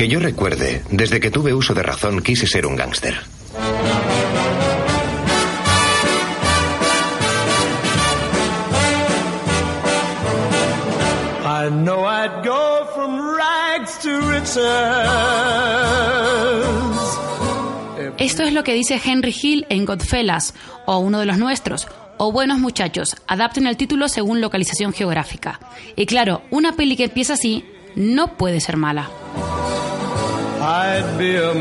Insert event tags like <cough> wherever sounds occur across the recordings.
Que yo recuerde, desde que tuve uso de razón quise ser un gángster. I know I'd go from rags to riches. Esto es lo que dice Henry Hill en Godfellas, o uno de los nuestros, o Buenos Muchachos. Adapten el título según localización geográfica. Y claro, una peli que empieza así no puede ser mala. I'd be a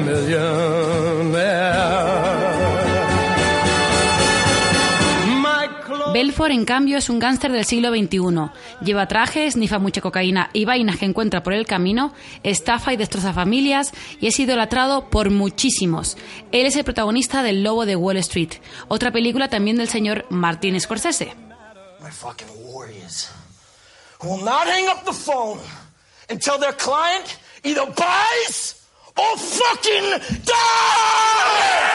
Belfort, en cambio, es un gángster del siglo XXI. Lleva trajes, snifa mucha cocaína y vainas que encuentra por el camino, estafa y destroza familias y es idolatrado por muchísimos. Él es el protagonista del Lobo de Wall Street, otra película también del señor Martin Scorsese. My until their client either buys or fucking dies!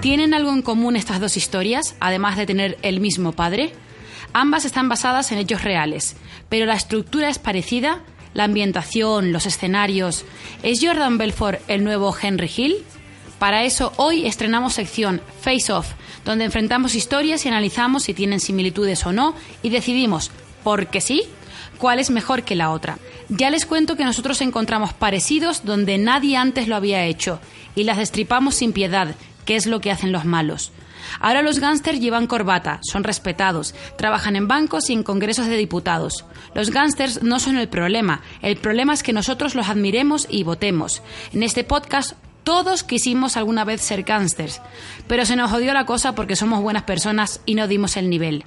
¿Tienen algo en común estas dos historias, además de tener el mismo padre? Ambas están basadas en hechos reales, pero la estructura es parecida, la ambientación, los escenarios. ¿Es Jordan Belfort el nuevo Henry Hill? Para eso hoy estrenamos sección Face Off, donde enfrentamos historias y analizamos si tienen similitudes o no y decidimos, porque sí, cuál es mejor que la otra. Ya les cuento que nosotros encontramos parecidos donde nadie antes lo había hecho y las destripamos sin piedad, que es lo que hacen los malos. Ahora los gángsters llevan corbata, son respetados, trabajan en bancos y en congresos de diputados. Los gángsters no son el problema, el problema es que nosotros los admiremos y votemos. En este podcast todos quisimos alguna vez ser gángsters, pero se nos jodió la cosa porque somos buenas personas y no dimos el nivel.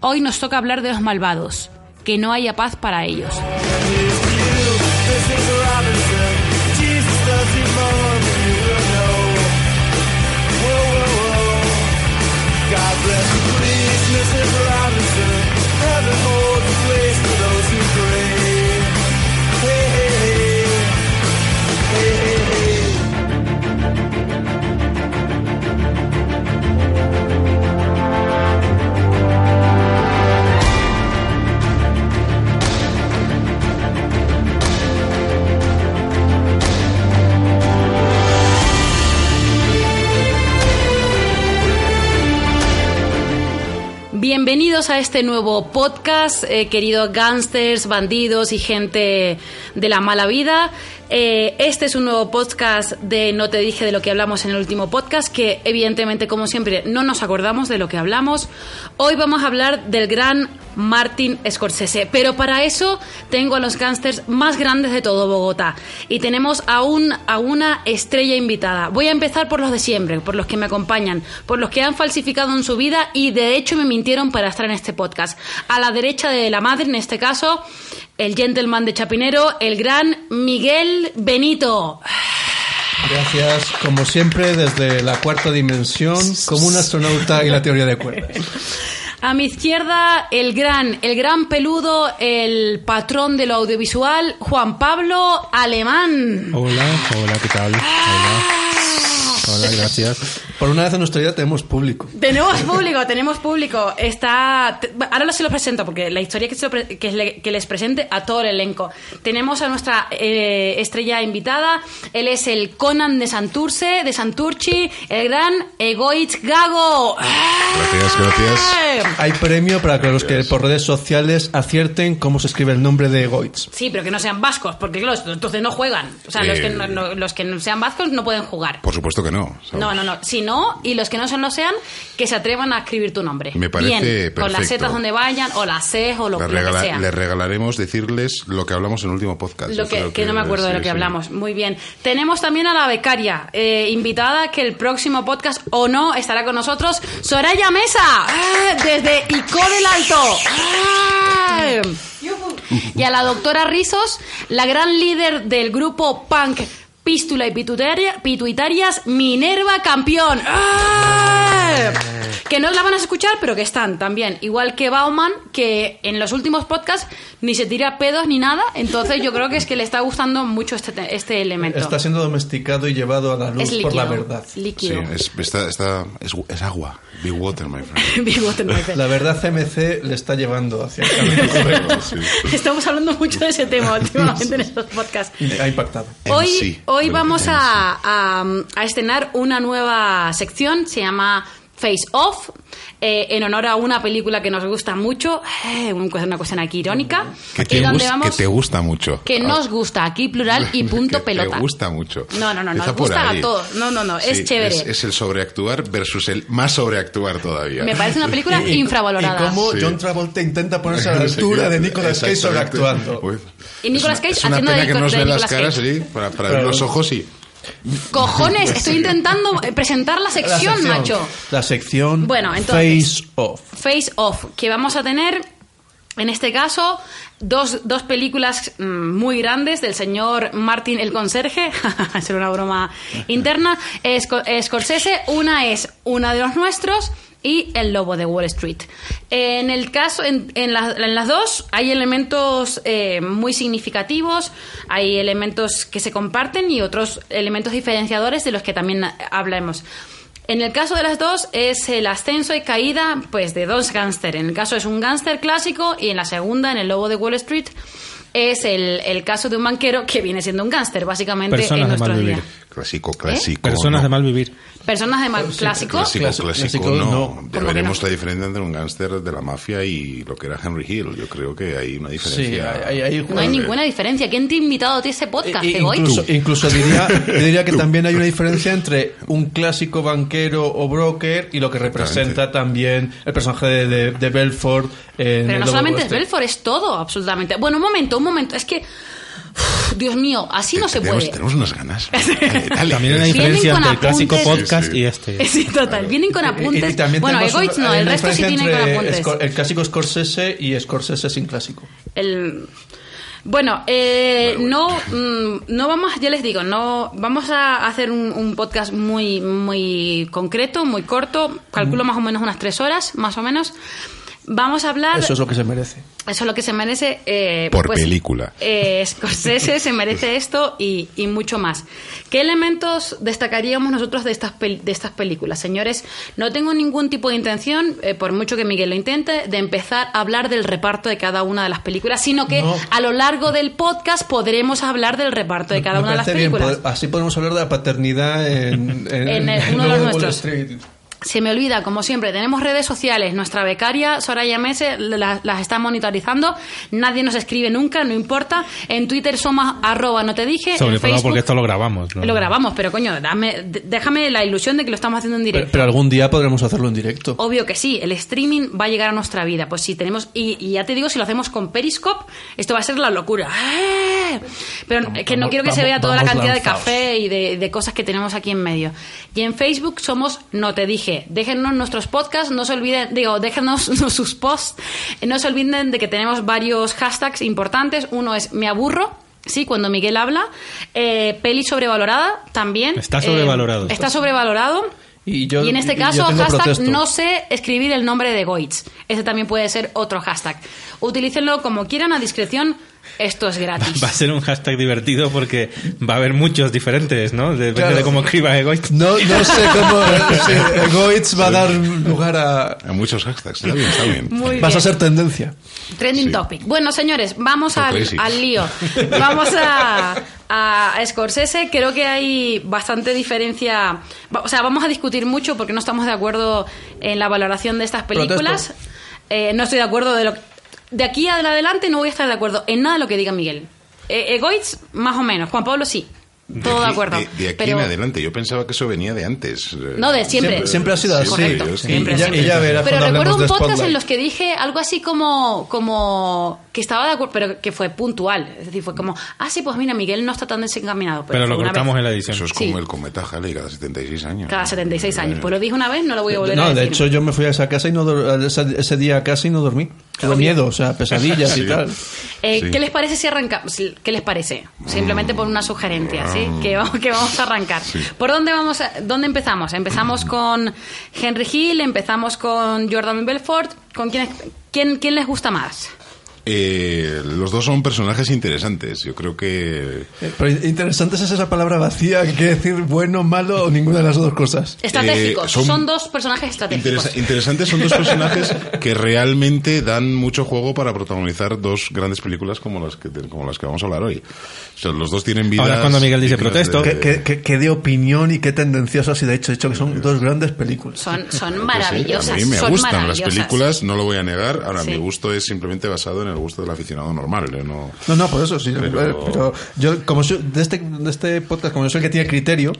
Hoy nos toca hablar de los malvados, que no haya paz para ellos. A este nuevo podcast, eh, queridos gángsters, bandidos y gente de la mala vida. Eh, este es un nuevo podcast de No te dije de lo que hablamos en el último podcast, que evidentemente, como siempre, no nos acordamos de lo que hablamos. Hoy vamos a hablar del gran Martin Scorsese, pero para eso tengo a los gángsters más grandes de todo Bogotá y tenemos a, un, a una estrella invitada. Voy a empezar por los de siempre, por los que me acompañan, por los que han falsificado en su vida y de hecho me mintieron para estar en este podcast. A la derecha de la madre, en este caso, el gentleman de Chapinero, el gran Miguel Benito. Gracias, como siempre, desde la cuarta dimensión, como un astronauta y la teoría de cuerdas. <laughs> A mi izquierda, el gran, el gran peludo, el patrón de lo audiovisual, Juan Pablo Alemán. Hola, hola, ¿qué tal? Hola, hola, gracias. Por una vez en nuestra vida tenemos público. Tenemos <laughs> público, tenemos público. Está. Ahora se lo presento porque la historia que, se lo pre- que, le- que les presente a todo el elenco. Tenemos a nuestra eh, estrella invitada. Él es el Conan de Santurce, de Santurchi, el gran Egoitz Gago. Gracias, gracias. Hay premio para que los que por redes sociales acierten cómo se escribe el nombre de Goitz. Sí, pero que no sean vascos, porque claro, entonces no juegan. O sea, los, Eh. que no, no- los que no sean vascos no pueden jugar. Por supuesto que no. No. ¿sabes? No, no, no. Si no, y los que no se lo sean, que se atrevan a escribir tu nombre. Me parece Bien, con las perfecto. setas donde vayan, o las Cs, o lo, Le, lo que sea. le regalaremos decirles lo que hablamos en el último podcast. Lo que, no me acuerdo de lo que sí. hablamos. Muy bien. Tenemos también a la becaria, eh, invitada, que el próximo podcast o no estará con nosotros, Soraya Mesa, ¡eh! desde ICO del Alto. ¡eh! Y a la doctora Rizos, la gran líder del grupo punk Pístula y Pituitaria- Pituitarias, Minerva Campeón. ¡eh! Que no la van a escuchar, pero que están también. Igual que Bauman, que en los últimos podcasts ni se tira pedos ni nada. Entonces yo creo que es que le está gustando mucho este, te- este elemento. Está siendo domesticado y llevado a la luz líquido. por la verdad. Sí, Líquido. es, está, está- es, es agua. Big water, my friend. <laughs> Big Water, my friend. La verdad CMC le está llevando hacia el camino correcto. Sí. Estamos hablando mucho de ese tema últimamente en estos podcasts. Ha impactado. Hoy, MC, hoy del vamos a, a estrenar una nueva sección, se llama Face Off, eh, en honor a una película que nos gusta mucho, eh, un- una cuestión aquí irónica, Que y te, donde gus- vamos, que te gusta mucho. que nos gusta, aquí plural y punto <laughs> Que pelota. Te gusta mucho. No, no, no, Empieza nos gusta ahí. a todos. No, no, no, es Sí, chévere. Es, es el sobreactuar versus el más sobreactuar todavía. Me parece una película <laughs> Y- infravalorada. Y cómo Sí. John Travolta intenta ponerse a la <laughs> altura de Nicolas Cage sobreactuando. Uy. Y Nicolas Es una- Cage es una haciendo pena de Nicolas caras, Cage. sí, para, para ver Pero- los ojos y... Cojones, estoy intentando eh, presentar la La sección, macho. La sección Bueno, entonces- Face Off. Face Off, que vamos a tener, en este caso, dos, dos películas mm, muy grandes del señor Martin el Conserje, <laughs> será una broma interna, Sco- Scorsese, una es una de los nuestros y El Lobo de Wall Street. En el caso, en, en la- en las dos hay elementos eh, muy significativos, hay elementos que se comparten y otros elementos diferenciadores de los que también hablaremos. En el caso de las dos es el ascenso y caída pues de dos gángster. En el caso es un gángster clásico y en la segunda, en el Lobo de Wall Street, es el, el caso de un banquero que viene siendo un gángster, básicamente Personas en nuestro Clásico, clásico. Personas no. de mal vivir. Personas de mal clásico. Clásico, Clásico, clásico, clásico, no. no. Ya ¿Cómo que veremos no? la diferencia entre un gángster de la mafia y lo que era Henry Hill. Yo creo que hay una Sí, diferencia. hay, hay- hay- No hay ninguna diferencia. ¿Quién te ha invitado a ti a ese podcast, Egoy? incluso, incluso diría, <laughs> diría que también hay una diferencia entre un clásico banquero o broker y lo que representa también el personaje de, de- de Belfort. en Pero no solamente es. Belfort, es todo, absolutamente. Bueno, un momento, un momento. Es que. Dios mío, así no se puede. tenemos unas ganas. <laughs> También hay una diferencia entre el clásico podcast y este. Sí, total. Vienen con apuntes. bueno, Egoitz no, el resto sí vienen con apuntes. El clásico Scorsese y Scorsese sin clásico. El- Bueno, eh, no, mm, no vamos, ya les digo, no vamos a hacer un, un podcast muy, muy concreto, muy corto, calculo más o menos unas tres horas, más o menos. Vamos a hablar. Eso es lo que se merece. Eso es lo que se merece. eh, Por pues, película. eh, Scorsese se merece <laughs> esto y, y mucho más. ¿Qué elementos destacaríamos nosotros de estas, pel- de estas películas? Señores, no tengo ningún tipo de intención, eh, por mucho que Miguel lo intente, de empezar a hablar del reparto de cada una de las películas, sino que No. a lo largo del podcast podremos hablar del reparto de cada Me una de las bien, películas. pod- así podemos hablar de la paternidad en, en, En el- en uno de los nuestros. Se me olvida, como siempre, tenemos redes sociales. Nuestra becaria, Soraya Mese, la- las está monitorizando. Nadie nos escribe nunca, no importa. En Twitter somos arroba no te dije. Sobre en todo Facebook porque esto lo grabamos. ¿no? lo grabamos, pero coño, dame- déjame la ilusión de que lo estamos haciendo en directo. pero algún día podremos hacerlo en directo. Obvio que sí, el streaming va a llegar a nuestra vida. Pues si tenemos, y, y ya te digo, si lo hacemos con Periscope, esto va a ser la locura. ¡Eh! Pero que no vamos- quiero que se vamos- vea toda la vamos cantidad de café y de, de cosas que tenemos aquí en medio. Y en Facebook somos No Te Dije. Déjennos nuestros podcasts, no se olviden, digo, déjenos <laughs> sus posts. No se olviden de que tenemos varios hashtags importantes. Uno es Me Aburro. Sí, cuando Miguel habla. Eh, peli sobrevalorada también. Está Eh, sobrevalorado. está sobrevalorado. Y, yo, y en este y- caso, hashtag protesto. no sé escribir el nombre de Goitz. Ese también puede ser otro hashtag. Utilícenlo como quieran a discreción. Esto es gratis. <laughs> Va a ser un hashtag divertido porque va a haber muchos diferentes, ¿no? Depende Claro. de cómo escriba Egoist. No, no sé cómo. <laughs> si Goitz va a dar lugar a. Hay muchos hashtags. Está bien, está bien. Muy Vas a ser tendencia. Trending Sí. topic. Bueno, señores, vamos al, al lío. <laughs> Vamos a, a Scorsese. Creo que hay bastante diferencia. O sea, vamos a discutir mucho porque no estamos de acuerdo en la valoración de estas películas. Eh, no estoy de acuerdo de lo que- De aquí adelante no voy a estar de acuerdo en nada de lo que diga Miguel. Eh, Egoitz, más o menos. Juan Pablo, sí. Todo de acuerdo. De, de aquí pero, en adelante. Yo pensaba que eso venía de antes. eh. No, de siempre. Siempre, siempre ha sido así. Correcto, Sí, sí. siempre, y, ya, siempre. y ya verás Pero recuerdo un de podcast en los que dije algo así como, como que estaba de acuerdo, pero que fue puntual. Es decir, fue como, ah, sí, pues mira, Miguel no está tan desencaminado. Pero lo cortamos vez. en la edición. Eso es Sí. como el cometa Halley cada 76 años. Cada 76 años. Pues lo dije una vez, no lo voy a volver a No, decir. de hecho yo me fui a esa casa y no ese, ese día casi no dormí. Tuve miedo, o sea, pesadillas y tal. Eh, Sí. ¿Qué les parece si arrancamos? ¿Qué les parece? Simplemente por una sugerencia, ¿sí? Mm. Que vamos, que vamos a arrancar. ¿Por dónde vamos? a- ¿Dónde empezamos? Empezamos con Henry Hill, empezamos con Jordan Belfort. ¿Con quién, quién, quién les gusta más? Eh, los dos son personajes interesantes. Yo creo que. Eh, Pero interesante es esa palabra vacía que quiere decir bueno, malo o ninguna de las dos cosas. Estratégicos. Eh, son son, dos personajes estratégicos. Interesa- interesantes son dos personajes que realmente dan mucho juego para protagonizar dos grandes películas como las que, como las que vamos a hablar hoy. O sea, los dos tienen vidas. Ahora es cuando Miguel dice, "Protesto". de- Que, que, que- que de opinión y qué tendenciosos y de hecho, de hecho que son dos grandes películas. Son, son Sí, maravillosas. a mí me son gustan las películas, no lo voy a negar. Ahora, Sí. mi gusto es simplemente basado en el gusto del aficionado normal. ¿eh? No, No, no, por eso sí. Pero- eh, Pero, yo, como soy, de, este, de este podcast, como yo soy el que tiene criterio,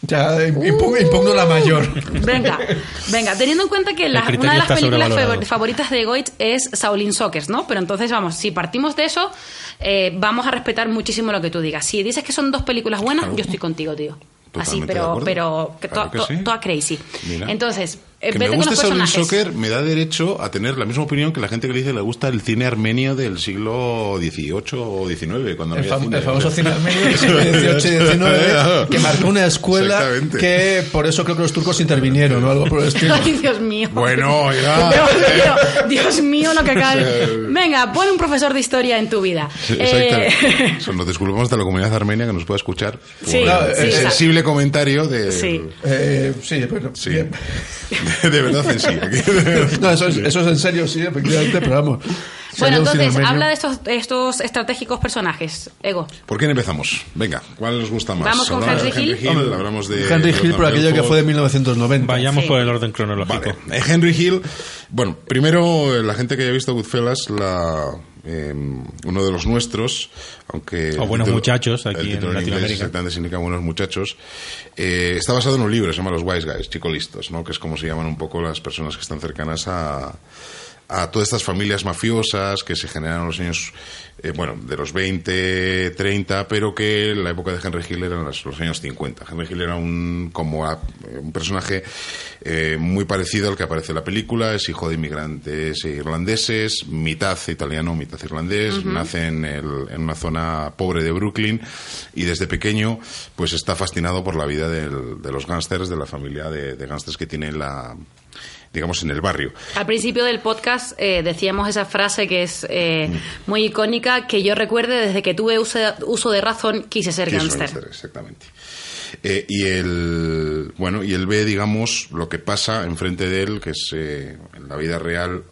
ya impu- impugno la mayor. Venga, venga, teniendo en cuenta que la- una de las películas favoritas de Goit es Shaolin Sockers, ¿no? Pero entonces, vamos, si partimos de eso, eh, vamos a respetar muchísimo lo que tú digas. Si dices que son dos películas buenas, Claro. yo estoy contigo, tío. Así, Totalmente pero, pero que Claro toda, crazy. Mira. Entonces, eh, que me guste Shaolin. Soccer me da derecho a tener la misma opinión que la gente que le dice le gusta el cine armenio del siglo XVIII o XIX. Cuando El, había fam- cine. el famoso cine armenio del <laughs> siglo XVIII y XIX <laughs> que marcó una escuela que por eso creo que los turcos intervinieron o algo por el <laughs> estilo. Ay, Dios mío. Bueno, ya. Dios mío, Dios mío, lo que acaba. Venga, pon un profesor de historia en tu vida. Sí, Eh, Nos disculpamos de la comunidad armenia que nos pueda escuchar. Sí, el, sí, el sí. sensible comentario de. Sí. Eh, sí, bueno, Sí. bien. <laughs> De verdad en sí. <laughs> No, eso es, eso es en serio, sí, efectivamente, pero vamos. Bueno, entonces, habla de estos, estos estratégicos personajes. Ego. ¿Por quién empezamos? Venga, ¿cuál nos gusta más? Vamos con Hablamos de Henry Hill. Hill, hablamos de. Henry Hill por aquello que fue de 1990. Vayamos Sí. por el orden cronológico. Vale. Henry Hill, bueno, primero eh, la gente que haya visto Goodfellas, la, eh, uno de los nuestros, aunque... O Buenos título- Muchachos, aquí el en título Latinoamérica. significa Buenos Muchachos, eh, está basado en un libro, se llama Los Wise Guys, Chicos Listos, ¿no? que es como se llaman un poco las personas que están cercanas a a todas estas familias mafiosas que se generan en los años, eh, bueno, de los 20, 30, pero que en la época de Henry Hill eran los, los años 50. Henry Hill era un, como a- un personaje eh, muy parecido al que aparece en la película, es hijo de inmigrantes irlandeses, mitad italiano, mitad irlandés, nace en, el- en una zona pobre de Brooklyn y desde pequeño pues está fascinado por la vida del- de los gángsters, de la familia de, de gángsters que tiene la digamos en el barrio. Al principio del podcast eh, decíamos esa frase que es eh, Mm. muy icónica, que yo recuerde desde que tuve uso, uso de razón quise ser gángster, exactamente. Eh, y él, bueno, y él ve, digamos, lo que pasa enfrente de él, que es eh, en la vida real.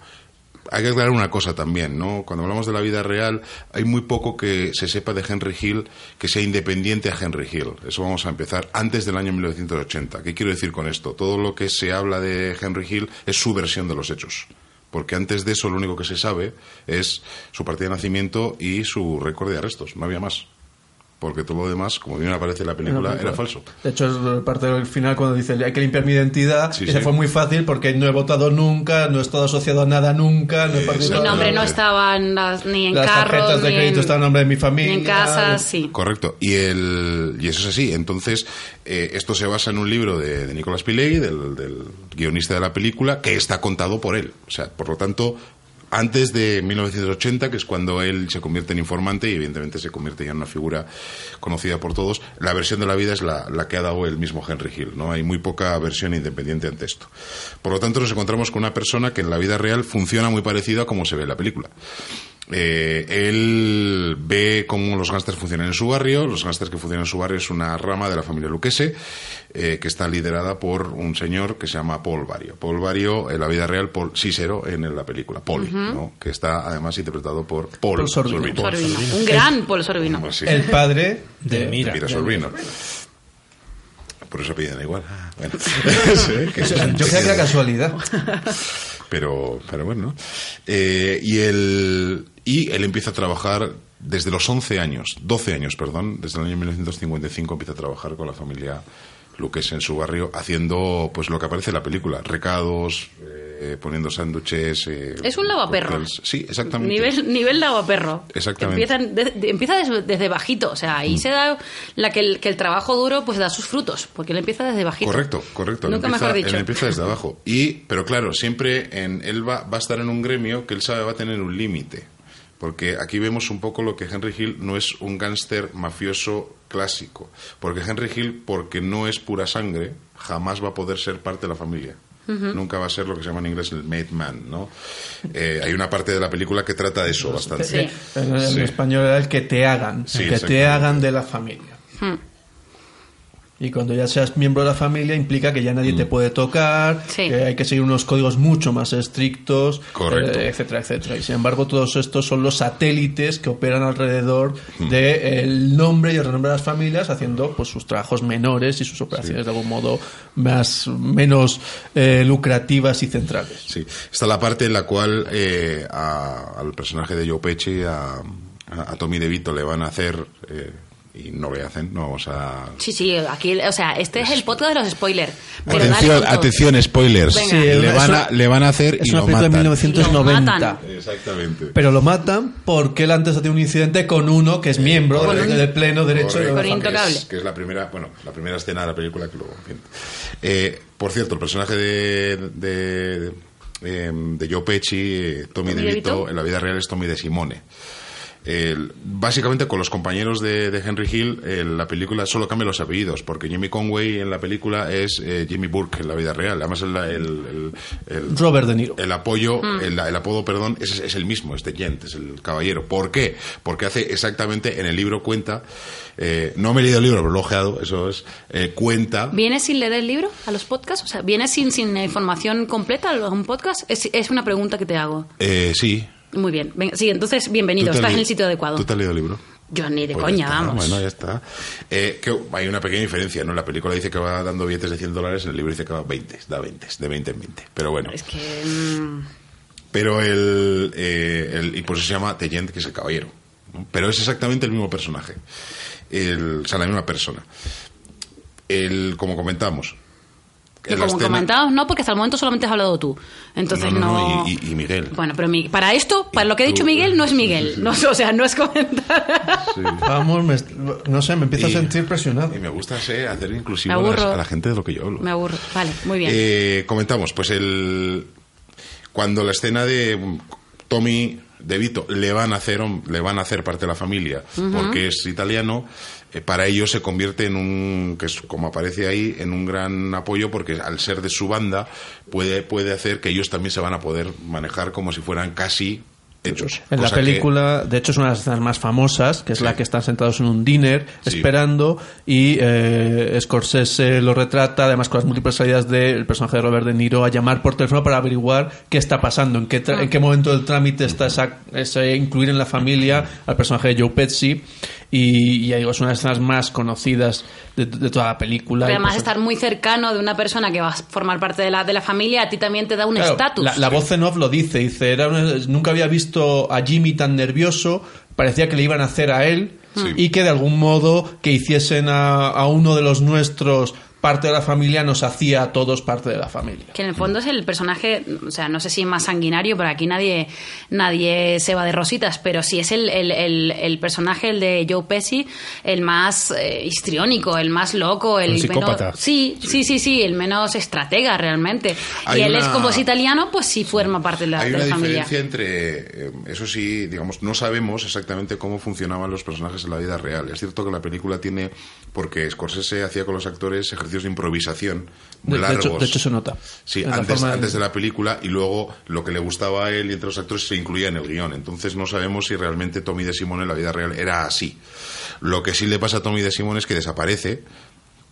Hay que aclarar una cosa también, ¿no? Cuando hablamos de la vida real, hay muy poco que se sepa de Henry Hill que sea independiente a Henry Hill. Eso vamos a empezar antes del año 1980. ¿Qué quiero decir con esto? Todo lo que se habla de Henry Hill es su versión de los hechos. Porque antes de eso lo único que se sabe es su partida de nacimiento y su récord de arrestos. No había más. Porque todo lo demás, como bien aparece en la película, era falso. De hecho, es parte del final cuando dice hay que limpiar mi identidad. Sí, y se sí. fue muy fácil porque no he votado nunca, no he estado asociado a nada nunca, no he Exacto. Mi participado nombre no estaba en las- ni en Las carros, tarjetas de ni crédito en, a nombre de mi familia. ni en casa, sí. Correcto. Y, el, y eso es así. Entonces, eh, esto se basa en un libro de, de Nicolas Pileggi, del, del guionista de la película, que está contado por él. O sea, por lo tanto, antes de 1980, que es cuando él se convierte en informante y evidentemente se convierte ya en una figura conocida por todos, la versión de la vida es la, que ha dado el mismo Henry Hill. ¿no? Hay muy poca versión independiente ante esto. Por lo tanto, nos encontramos con una persona que en la vida real funciona muy parecido a como se ve en la película. Eh, él ve cómo los gángsters funcionan en su barrio. Los gángsters que funcionan en su barrio es una rama de la familia Luquese eh, que está liderada por un señor que se llama Paul Vario. Paul Vario, en la vida real, Paul Cícero en la película, Paul, ¿no? que está además interpretado por Paul, Paul. Sorbino. Un gran Paul Sorbino. Pues sí, El padre De de, Mira. Mira Sorvino. Por eso piden igual. Ah, bueno. <laughs> Sí, que eso es- Yo creía que era casualidad. pero pero bueno Eh, y el Y él empieza a trabajar desde los 11 años, 12 años, perdón, desde el año 1955 empieza a trabajar con la familia Luques en su barrio, haciendo pues lo que aparece en la película, recados, eh, poniendo sándwiches. eh, Es un lavaperros. cócteles. Sí, exactamente. Nivel, nivel lavaperro. Exactamente. Empiezan de- de- empieza desde, desde bajito. O sea, ahí se da la que el, que el trabajo duro pues da sus frutos. Porque él empieza desde bajito. Correcto, correcto. Él Nunca empieza, mejor dicho. Él empieza desde abajo. Y, pero claro, siempre en, él va, va a estar en un gremio que él sabe va a tener un límite. Porque aquí vemos un poco lo que Henry Hill no es un gángster mafioso clásico. Porque Henry Hill, porque no es pura sangre, jamás va a poder ser parte de la familia. Nunca va a ser lo que se llama en inglés el made man, ¿no? Eh, hay una parte de la película que trata de eso bastante. Sí. En, Sí. español era el que te hagan, Sí, el que te hagan de la familia. Hmm. Y cuando ya seas miembro de la familia implica que ya nadie Mm. te puede tocar, Sí. que hay que seguir unos códigos mucho más estrictos, Correcto. eh, etcétera, etcétera. Y sin embargo todos estos son los satélites que operan alrededor Mm. del nombre y el renombre de las familias haciendo pues sus trabajos menores y sus operaciones de algún modo más menos eh, lucrativas y centrales. Sí, está la parte en la cual eh, a- al personaje de Joe Pesci, a, a, a Tommy DeVito le van a hacer eh, y no le hacen, no vamos a Sí, sí, aquí, o sea, este es el podcast de los spoilers. Pero atención, dale spoilers. Sí, le, van a, le van a hacer Es y una lo película de matan. 1990. Y lo matan. Exactamente. Pero lo matan porque él antes ha tenido un incidente con uno que es miembro Con de, un- de pleno derecho de Correcto, familia. intocable. Que es, que es la primera, bueno, la primera escena de la película que luego. Eh, por cierto, el personaje de de, eh, de Joe Pesci, eh, Tommy, Tommy DeVito, DeVito. en la vida real es Tommy de Simone. El- básicamente con los compañeros de, de Henry Hill el- la película solo cambia los apellidos porque Jimmy Conway en la película es eh, Jimmy Burke en la vida real además el, el, el- el- Robert De Niro. el apoyo, Mm. el, el apodo, perdón, es, es el mismo, es de Gent, es el caballero. ¿Por qué? Porque hace exactamente, en el libro cuenta, eh, no me he leído el libro, pero lo he ojeado, eso es, eh, cuenta... ¿Vienes sin leer el libro a los podcasts? O sea, ¿vienes sin, sin información completa a un podcast? Es, es una pregunta que te hago. Eh, sí. Muy bien. Venga, sí, entonces, bienvenido. ¿Tú te has Estás en el sitio adecuado. ¿Tú te has leído el libro? Yo ni de Pues coña, está, vamos. Bueno, ya está. Eh, que hay una pequeña diferencia, ¿no? La película dice que va dando billetes de 100 dólares, en el libro dice que va 20, da 20, de 20 en 20. Pero bueno. Es que... mm, Pero el, eh, el- y por eso se llama Tejent, que es el caballero. ¿no? Pero es exactamente el mismo personaje. El, o sea, la misma persona. El, como comentamos. La como escena- comentabas, no, porque hasta el momento solamente has hablado tú. Entonces No, no... no, no, y- y- y Miguel. Bueno, pero mi- para esto, para Y lo que ha dicho Miguel, no es Miguel. sí, sí. No, <laughs> o sea, no es comentar. Sí. Vamos, me est- no sé, me empiezo Y- a sentir presionado. Y me gusta ser- hacer inclusivo Me a, las- a la gente de lo que yo hablo. Me aburro. Vale, muy bien. Eh, comentamos, pues el cuando la escena de mm, Tommy De Vito le van a hacer le van a hacer parte de la familia porque es italiano eh, para ellos se convierte en un que es como aparece ahí en un gran apoyo porque al ser de su banda puede puede hacer que ellos también se van a poder manejar como si fueran casi hechos En la que- película, de hecho, es una de las escenas más famosas, que es Sí. la que están sentados en un dinner Sí. esperando y eh, Scorsese lo retrata, además con las múltiples salidas del personaje de Robert De Niro a llamar por teléfono para averiguar qué está pasando, en qué, tra- en qué momento del trámite está esa, ese incluir en la familia al personaje de Joe Pesci y, y ya digo, es una de las escenas más conocidas de, de toda la película. Pero además pues, estar muy cercano de una persona que va a formar parte de la, de la familia a ti también te da un Claro, estatus. La, la voz en off lo dice, dice, era una- nunca había visto a Jimmy tan nervioso, parecía que le iban a hacer a él Sí. y que de algún modo que hiciesen a, a uno de los nuestros parte de la familia nos hacía a todos parte de la familia. Que en el fondo es el personaje, o sea, no sé si más sanguinario, pero aquí nadie, nadie se va de rositas, pero sí es el, el, el, el personaje, el de Joe Pesci, el más eh, histriónico, el más loco, el El psicópata. menos. Sí, sí, sí, sí, el menos estratega realmente. Hay y él una- es como es italiano, pues sí forma parte de la, Hay de una la familia. diferencia entre, eh, eso sí, digamos, no sabemos exactamente cómo funcionaban los personajes en la vida real. Es cierto que la película tiene, porque Scorsese hacía con los actores ejercicios de improvisación De, de largos. hecho, de hecho se nota. Sí, antes, forma antes de la película y luego lo que le gustaba a él y entre los actores se incluía en el guion. Entonces no sabemos si realmente Tommy de Simone en la vida real era así. Lo que sí le pasa a Tommy de Simone es que desaparece,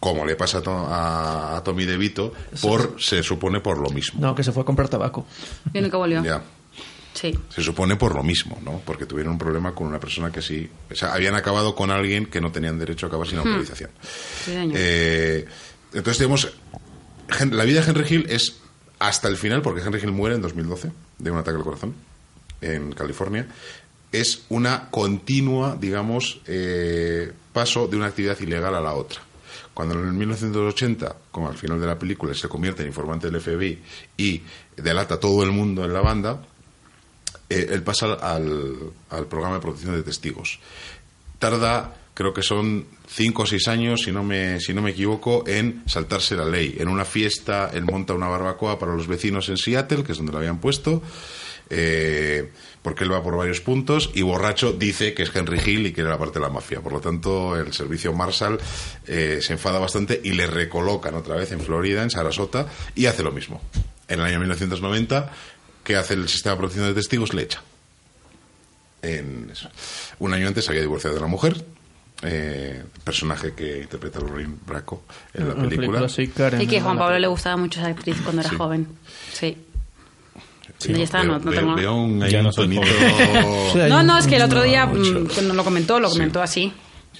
como le pasa a, To- a- a Tommy de Vito, por, se supone por lo mismo. No, que se fue a comprar tabaco. Y nunca volvió. Ya. Sí. Se supone por lo mismo, ¿no? Porque tuvieron un problema con una persona que sí. O sea, habían acabado con alguien que no tenían derecho a acabar sin autorización. Sí, señor. Eh, entonces, Hen- la vida de Henry Hill es hasta el final, porque Henry Hill muere en 2012 de un ataque al corazón en California. es una continua, digamos, eh, paso de una actividad ilegal a la otra. Cuando en el 1980, como al final de la película, se convierte en informante del FBI y delata a todo el mundo en la banda, eh, él pasa al, al programa de protección de testigos. Tarda, creo que son cinco o seis años, si no, me, si no me equivoco, en saltarse la ley. En una fiesta, él monta una barbacoa para los vecinos en Seattle, que es donde lo habían puesto, eh, porque él va por varios puntos, y borracho dice que es Henry Hill y que era la parte de la mafia. Por lo tanto, el servicio Marshall eh, se enfada bastante y le recolocan otra vez en Florida, en Sarasota, y hace lo mismo. En el año 1990, ¿qué hace el sistema de protección de testigos? Le echa. Un año antes había divorciado de la mujer, eh, personaje que interpreta Lorraine Bracco en la Una película. sí, Karen, Y que Juan Pablo le gustaba mucho esa actriz cuando era Sí. joven. Sí. Sí, ya está, no- no tengo- veo un, Ya no tonito- <laughs> <laughs> No, no, es que el otro día mucho. mm, no lo comentó, lo Sí. comentó así.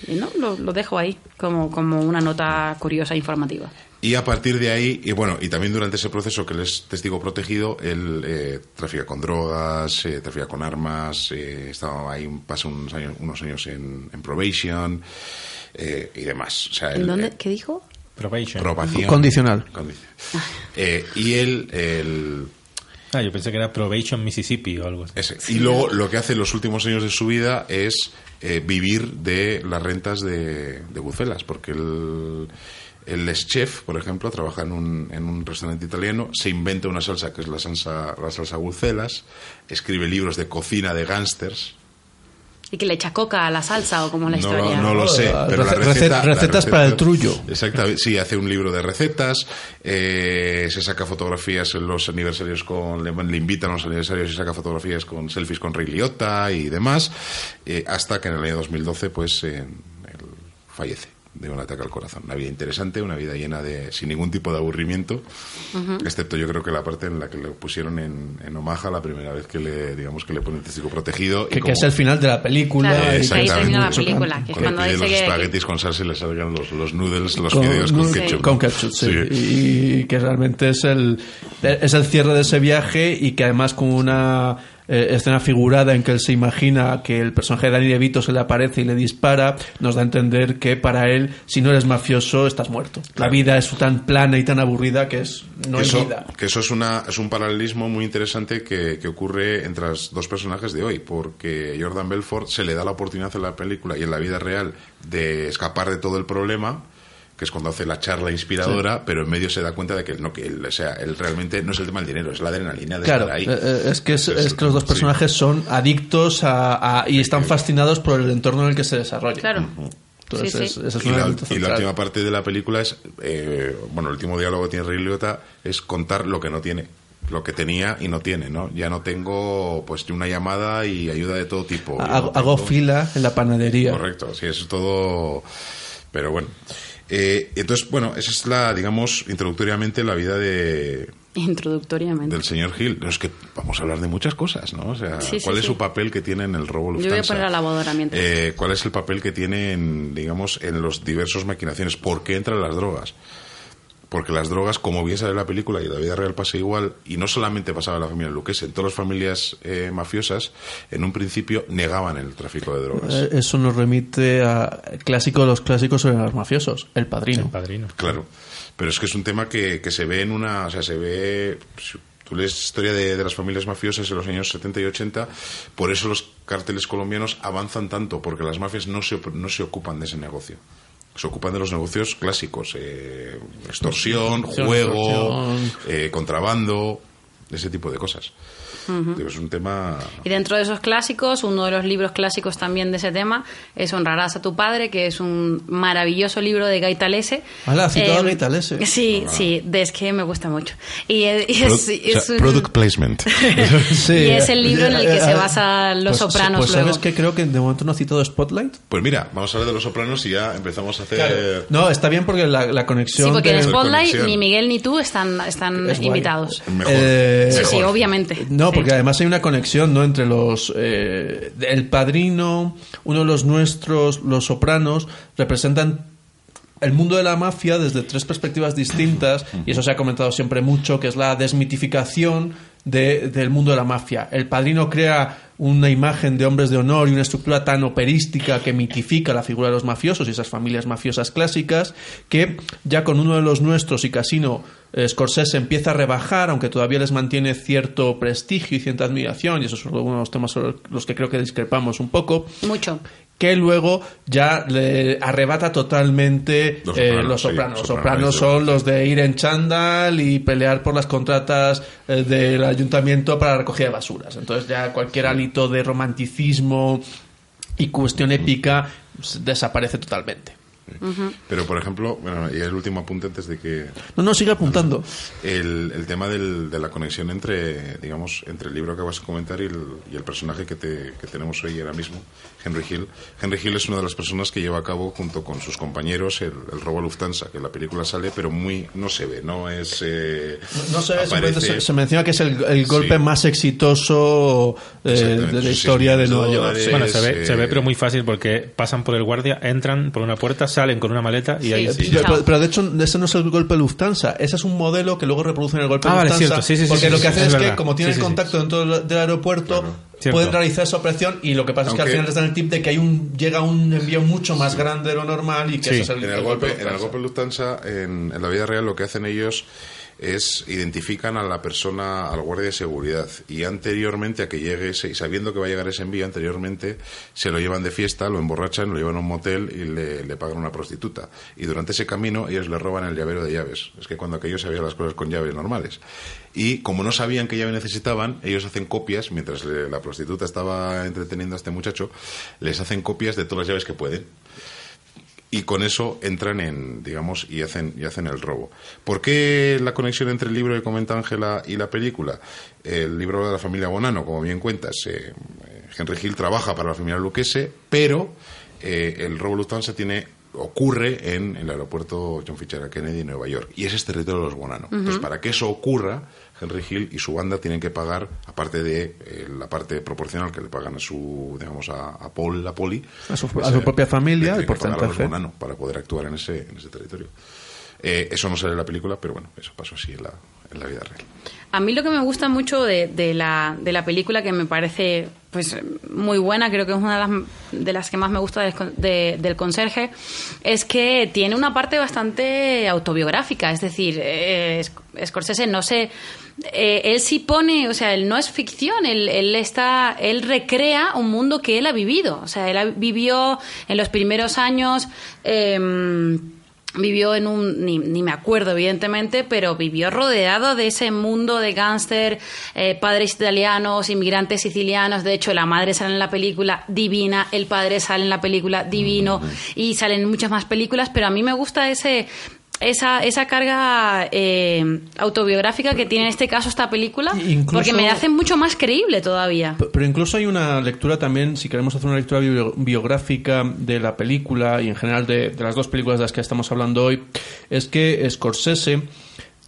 Y no, lo, lo dejo ahí como, como una nota curiosa e informativa. Y a partir de ahí, y bueno, y también durante ese proceso que él es testigo protegido, él eh, trafica con drogas, eh, trafica con armas, eh, estaba ahí, pasa unos años, unos años en, en probation eh, y demás. O sea, ¿En él, dónde? eh, ¿Qué dijo? probación. Probation. Condicional. Condi- Eh, y él, el, Ah, yo pensé que era Probation Mississippi o algo así. ese. y luego lo que hace en los últimos años de su vida es eh, vivir de las rentas de, de Bucelas, porque él, él es chef, por ejemplo, trabaja en un, en un restaurante italiano, se inventa una salsa que es la salsa, la salsa Bucelas, escribe libros de cocina de gángsters. Y que le echa coca a la salsa o como la No, historia. no lo sé, pero la rece- receta, rece- la recetas receta- para el trullo. Exactamente, sí, hace un libro de recetas, eh, se saca fotografías en los aniversarios con, le, le invitan a los aniversarios y saca fotografías con selfies con Ray Liotta y demás, eh, hasta que en el año 2012 pues eh, él fallece de un ataque al corazón. Una vida interesante, una vida llena de, sin ningún tipo de aburrimiento, excepto yo creo que la parte en la que le pusieron en, en Omaha la primera vez que le, digamos que le ponen testigo protegido. y Que, que como- es el final de la película. Claro, y- que ahí Exactamente. la película, que es cuando cuando pide dice los que... espaguetis con salsa y le salgan los, los noodles, los con- fideos con sí. ketchup. Con ketchup, sí. Sí. Y, y que realmente es el, es el cierre de ese viaje y que además con una eh, escena figurada en que él se imagina que el personaje de Danny DeVito se le aparece y le dispara, nos da a entender que para él, si no eres mafioso, estás muerto. La vida es tan plana y tan aburrida que es no que hay eso, vida. que eso es, una, es un paralelismo muy interesante que, que ocurre entre los dos personajes de hoy, porque Jordan Belfort se le da la oportunidad en la película y en la vida real de escapar de todo el problema, que es cuando hace la charla inspiradora, pero en medio se da cuenta de que, no, que él, o sea, él realmente no es el tema del dinero, es la adrenalina de Claro, estar ahí. eh, eh, es que, es, Entonces, es que los dos sí. personajes son adictos a, a- y están fascinados por el entorno en el que se desarrolla. Claro. Entonces, Sí, sí. es- es Y la, y la última parte de la película es, eh, bueno, el último diálogo que tiene Ray Liotta es contar lo que no tiene, lo que tenía y no tiene, ¿no? Ya no tengo, pues, una llamada y ayuda de todo tipo. Hago, no hago tengo- fila en la panadería. Correcto, sí, es todo. Pero bueno. Eh, entonces, bueno, esa es la, digamos, introductoriamente la vida de, Introductoriamente. del señor Hill. No, es que vamos a hablar de muchas cosas, ¿no? O sea, Sí, sí, ¿cuál es sí. su papel que tiene en el robo Yo voy a Lufthansa? poner la lavadora mientras. Eh, ¿Cuál es el papel que tiene en, digamos, en los diversos maquinaciones? ¿Por qué entran las drogas? Porque las drogas, como bien sabe la película y en la vida real pasa igual, y no solamente pasaba en la familia Luquese, en todas las familias eh, mafiosas, en un principio negaban el tráfico de drogas. Eh, Eso nos remite a clásico de los clásicos sobre los mafiosos, El Padrino. El padrino. Claro, pero es que es un tema que, que se ve en una, o sea, se ve, si tú lees historia de, de las familias mafiosas en los años 70 y 80, por eso los cárteles colombianos avanzan tanto, porque las mafias no se, no se ocupan de ese negocio. Se ocupan de los negocios clásicos, eh, extorsión, juego, eh, contrabando, ese tipo de cosas. Digo, es un tema... Y dentro de esos clásicos, uno de los libros clásicos también de ese tema es Honrarás a tu padre, que es un maravilloso libro de Gaitalese. Hala, ha citado a Eh, Gaitalese. <laughs> Sí, sí, de- es que me gusta mucho. Y, eh, y Pro- es, o sea, es un- product placement. <laughs> Sí, Y es el libro en el que eh, se eh, basa Los pues, Sopranos Pues sabes luego. que creo que de momento no ha citado Spotlight. Pues mira, vamos a hablar de Los Sopranos y ya empezamos a hacer... No, está bien porque la, la conexión. Sí, porque en de- Spotlight conexión. ni Miguel ni tú están, están Es invitados. Mejor. Eh, Sí, mejor. sí, obviamente. No, Sí. porque además hay una conexión, ¿no? Entre los. eh, el padrino, uno de los nuestros, los sopranos, representan el mundo de la mafia desde tres perspectivas distintas, y eso se ha comentado siempre mucho, que es la desmitificación de- del mundo de la mafia. El padrino crea una imagen de hombres de honor y una estructura tan operística que mitifica la figura de los mafiosos y esas familias mafiosas clásicas, que ya con uno de los nuestros y Casino eh, Scorsese empieza a rebajar, aunque todavía les mantiene cierto prestigio y cierta admiración, y eso es uno de los temas sobre los que creo que discrepamos un poco, Mucho. Que luego ya le arrebata totalmente Los eh, Sopranos, los sopranos. Los sopranos Sopranos, son los de ir en chándal y pelear por las contratas eh, del ayuntamiento para la recogida de basuras. Entonces ya cualquier hálito de romanticismo y cuestión épica pues, desaparece totalmente. Pero, por ejemplo, bueno, y el último apunte antes de que No, no, sigue apuntando. el, el tema del- de la conexión entre, digamos, entre el libro que vas a comentar y el, y el personaje que, te- que tenemos hoy ahora mismo, Henry Hill. Henry Hill es una de las personas que lleva a cabo, junto con sus compañeros, el, el robo a Lufthansa, que en la película sale, pero muy no se ve, no es... eh, No sé, simplemente aparece- se, se menciona que es el, el golpe Sí. más exitoso eh, de la historia de Nueva York. Bueno, se ve, eh, se ve, pero muy fácil porque pasan por el guardia, entran por una puerta, salen con una maleta y ahí sí. pero, de hecho ese no es el golpe Lufthansa, ese es un modelo que luego reproducen el golpe Ah, vale, Lufthansa. cierto, sí, sí, sí, porque sí, lo que sí, hacen es es, que como tienen Sí, sí, contacto dentro del, aeropuerto, Cierto. pueden realizar esa operación y lo que pasa es que al final les dan el tip de que hay un llega un envío mucho más grande de lo normal y que Sí. ese es el, En el el golpe, en el golpe Lufthansa, en, en la vida real, lo que hacen ellos es identifican a la persona, al guardia de seguridad, y anteriormente a que llegue ese, y sabiendo que va a llegar ese envío, anteriormente se lo llevan de fiesta, lo emborrachan, lo llevan a un motel y le, le pagan una prostituta. Y durante ese camino ellos le roban el llavero de llaves. Es que cuando aquellos se hacían las cosas con llaves normales. Y como no sabían qué llave necesitaban, ellos hacen copias, mientras la prostituta estaba entreteniendo a este muchacho, les hacen copias de todas las llaves que pueden y con eso entran en, digamos, y hacen, y hacen el robo. ¿Por qué la conexión entre el libro que comenta Ángela y la película? El libro de la familia Bonano, como bien cuentas, eh, Henry Hill trabaja para la familia Luquese, pero eh, el robo Lufthansa tiene ocurre en el aeropuerto John Fitzgerald Kennedy en Nueva York y ese es territorio de los Bonano. Entonces, para que eso ocurra, Henry Hill y su banda tienen que pagar, aparte de eh, la parte proporcional que le pagan a su, digamos, a, a Paul, la poli, A su- pues, a su eh, propia familia, el a porcentaje. Para poder actuar en ese, en ese territorio. Eh, eso no sale en la película, pero bueno, eso pasó así en la, la vida real. A mí lo que me gusta mucho de, la, de la película, que me parece pues muy buena, creo que es una de las, de las que más me gusta de- del conserje, es que tiene una parte bastante autobiográfica. Es decir, eh, Sc- Scorsese no sé. eh, él sí pone, o sea, él no es ficción, él, está, él recrea un mundo que él ha vivido. O sea, él vivió en los primeros años. em, vivió en un, ni, ni me acuerdo evidentemente, pero vivió rodeado de ese mundo de gángster, eh, padres italianos, inmigrantes sicilianos, de hecho la madre sale en la película divina, el padre sale en la película divino y salen muchas más películas, pero a mí me gusta ese... Esa, esa carga eh, autobiográfica que tiene en este caso esta película, Incluso- porque me hace mucho más creíble todavía. Pero incluso hay una lectura también, si queremos hacer una lectura bio- biográfica de la película y en general de, de las dos películas de las que estamos hablando hoy, es que Scorsese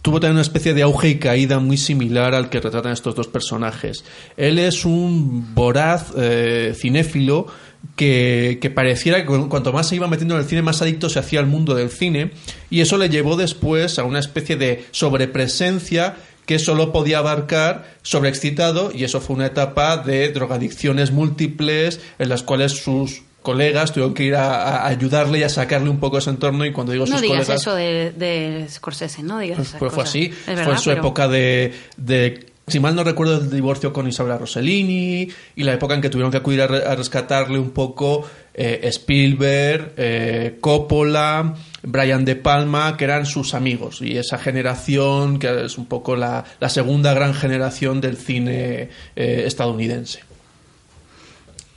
tuvo también una especie de auge y caída muy similar al que retratan estos dos personajes. Él es un voraz eh, cinéfilo que, que pareciera que cu- cuanto más se iba metiendo en el cine, más adicto se hacía al mundo del cine, y eso le llevó después a una especie de sobrepresencia que solo podía abarcar sobreexcitado, y eso fue una etapa de drogadicciones múltiples en las cuales sus colegas tuvieron que ir a, a ayudarle y a sacarle un poco ese entorno, y cuando digo No sus digas colegas... eso de, de Scorsese, no digas esas Pues fue así. Es verdad, su pero- época de, de, si mal no recuerdo, el divorcio con Isabella Rossellini y la época en que tuvieron que acudir a, re- a rescatarle un poco eh, Spielberg, eh, Coppola, Brian De Palma, que eran sus amigos. Y esa generación, que es un poco la, la segunda gran generación del cine eh, estadounidense.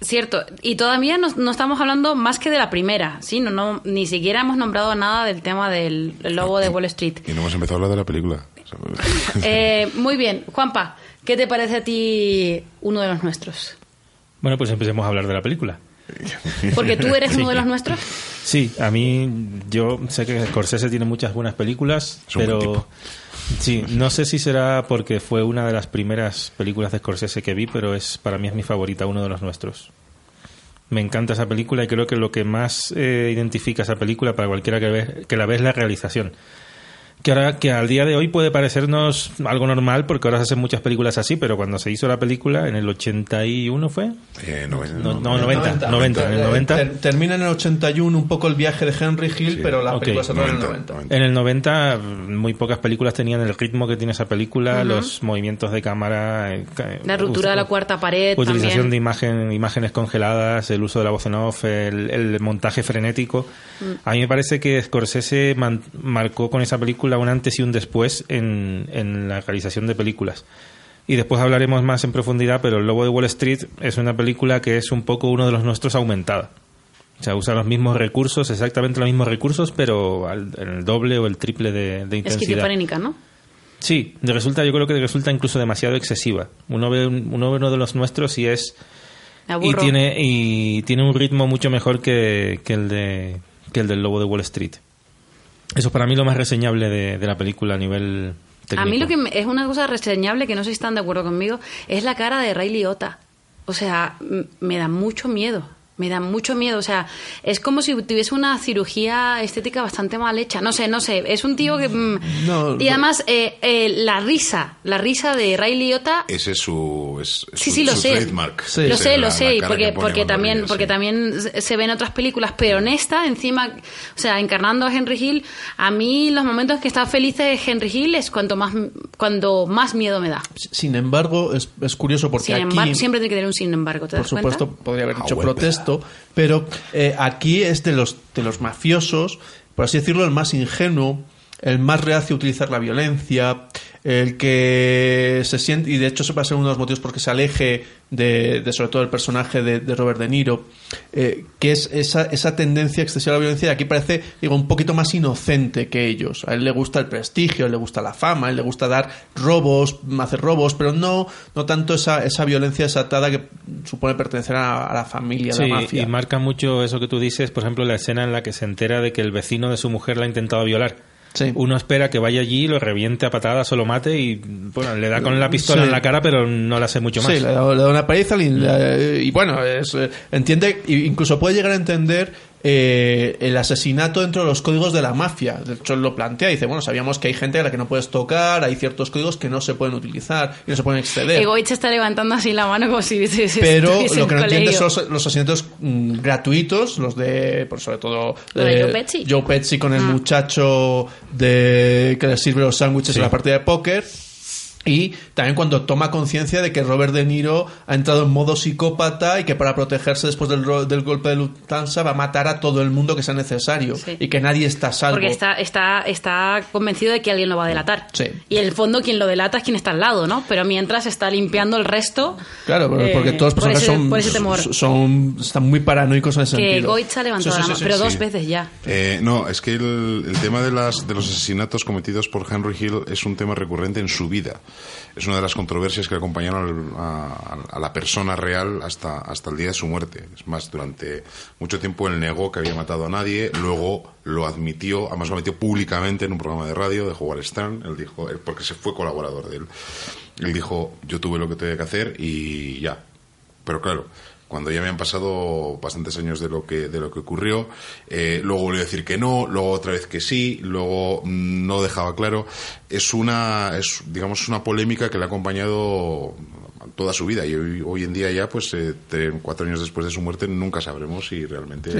Cierto, y todavía no, no estamos hablando más que de la primera, ¿sí? No, no, ni siquiera hemos nombrado nada del tema del lobo de Wall Street. Y no hemos empezado a hablar de la película. <laughs> Eh, muy bien, Juanpa, ¿qué te parece a ti uno de los nuestros? Bueno, pues empecemos a hablar de la película. <laughs> Porque tú eres uno de los nuestros. Sí, a mí yo sé que Scorsese tiene muchas buenas películas, Es un buen pero tipo. Sí, no sé si será porque fue una de las primeras películas de Scorsese que vi, pero es para mí es mi favorita, uno de los nuestros. Me encanta esa película y creo que lo que más eh, identifica esa película para cualquiera que, ve, que la ve es la realización. Que ahora que al día de hoy puede parecernos algo normal porque ahora se hacen muchas películas así, pero cuando se hizo la película en el 81 fue Eh, no, no, no, 90, 90, en el 90 Ter- termina en el 81 un poco el viaje de Henry Hill, Sí. pero la Ok. película se trata en el 90, 90. En el 90 muy pocas películas tenían el ritmo que tiene esa película, los movimientos de cámara, eh, ca- La ruptura de la cuarta pared utilización también. de imagen, imágenes congeladas, el uso de la voz en off, el, el montaje frenético. Mm. A mí me parece que Scorsese man- marcó con esa película un antes y un después en, en la realización de películas. Y después hablaremos más en profundidad, pero El Lobo de Wall Street es una película que es un poco uno de los nuestros aumentada. O sea, usa los mismos recursos, exactamente los mismos recursos, pero al, el doble o el triple de, de intensidad. Esquizofrénica, ¿no? Sí, de resulta, yo creo que resulta incluso demasiado excesiva. Uno ve, un- uno ve uno de los nuestros y es y tiene y tiene un ritmo mucho mejor que, que el de que el del Lobo de Wall Street. Eso es para mí lo más reseñable de, de la película a nivel técnico. A mí lo que me- es una cosa reseñable, que no sé si están de acuerdo conmigo, es la cara de Ray Liotta. O sea, me da mucho miedo. Me da mucho miedo. O sea, es como si tuviese una cirugía estética bastante mal hecha. No sé, no sé. Es un tío que. mm, No, y además, eh, eh, la risa, la risa de Ray Liotta Ese es su, es, es Sí, su- sí, lo su sé. trademark. Sí. Lo sé, lo la- sé, porque, también, ríe, porque sí. también se ven otras películas, pero en esta, encima, o sea, encarnando a Henry Hill, a mí los momentos que está feliz de Henry Hill es cuanto más, cuando más miedo me da. Sin embargo, es, es curioso porque Sin aquí... embargo, siempre tiene que tener un sin embargo, ¿te por das supuesto, cuenta? podría haber Ah, dicho bueno, protesto, pero eh, aquí es de los, de los mafiosos, por así decirlo, el más ingenuo, el más reacio a utilizar la violencia, el que se siente, y de hecho eso va a ser uno de los motivos por que se aleje de, de sobre todo el personaje de, de Robert De Niro, eh, que es esa, esa tendencia excesiva a la violencia, y aquí parece, digo, un poquito más inocente que ellos. A él le gusta el prestigio, a él le gusta la fama, a él le gusta dar robos, hacer robos, pero no, no tanto esa, esa violencia desatada que supone pertenecer a, a la familia, a Sí, la mafia. y marca mucho eso que tú dices, por ejemplo, la escena en la que se entera de que el vecino de su mujer la ha intentado violar. Sí. Uno espera que vaya allí, lo reviente a patadas o lo mate y bueno, le da con la pistola Sí. en la cara, pero no le hace mucho más. Sí, le da, una paliza y, y bueno, es, eh, entiende, incluso puede llegar a entender eh, el asesinato dentro de los códigos de la mafia. De hecho, él lo plantea y dice, bueno, sabíamos que hay gente a la que no puedes tocar, hay ciertos códigos que no se pueden utilizar y no se pueden exceder. Egoich está levantando así la mano como si Pero <laughs> lo que no entiende son los, los asesinatos mm, gratuitos, los de, por sobre todo, de eh, Joe Pesci. Joe Pesci con el Ah. muchacho de que le sirve los sándwiches Sí. en la partida de póker. Y también cuando toma conciencia de que Robert De Niro ha entrado en modo psicópata y que para protegerse después del, ro- del golpe de Lufthansa va a matar a todo el mundo que sea necesario Sí. y que nadie está a salvo. Porque está, está, está convencido de que alguien lo va a delatar. Sí. Y en el fondo quien lo delata es quien está al lado, ¿no? Pero mientras está limpiando el resto. Claro, eh, porque todos los por personajes ese- son, por ese temor. son están muy paranoicos en ese que sentido. Goitz ha levantado Sí, sí, la sí, mano, pero sí. dos veces ya. Eh, no, es que el, el tema de, las, de los asesinatos cometidos por Henry Hill es un tema recurrente en su vida. Es una de las controversias que acompañaron a la persona real hasta, hasta el día de su muerte. Es más, durante mucho tiempo él negó que había matado a nadie, luego lo admitió, además lo admitió públicamente en un programa de radio de Howard Stern, él dijo, él- porque se fue colaborador de él. Él dijo, yo tuve lo que tenía que hacer y ya. Pero claro, cuando ya habían pasado bastantes años de lo que de lo que ocurrió, eh, luego volvió a decir que no, luego otra vez que sí, luego mm, no dejaba claro. Es una, es, digamos, una polémica que le ha acompañado toda su vida y hoy, hoy en día ya, pues eh, tres- cuatro años después de su muerte, nunca sabremos si realmente Sí.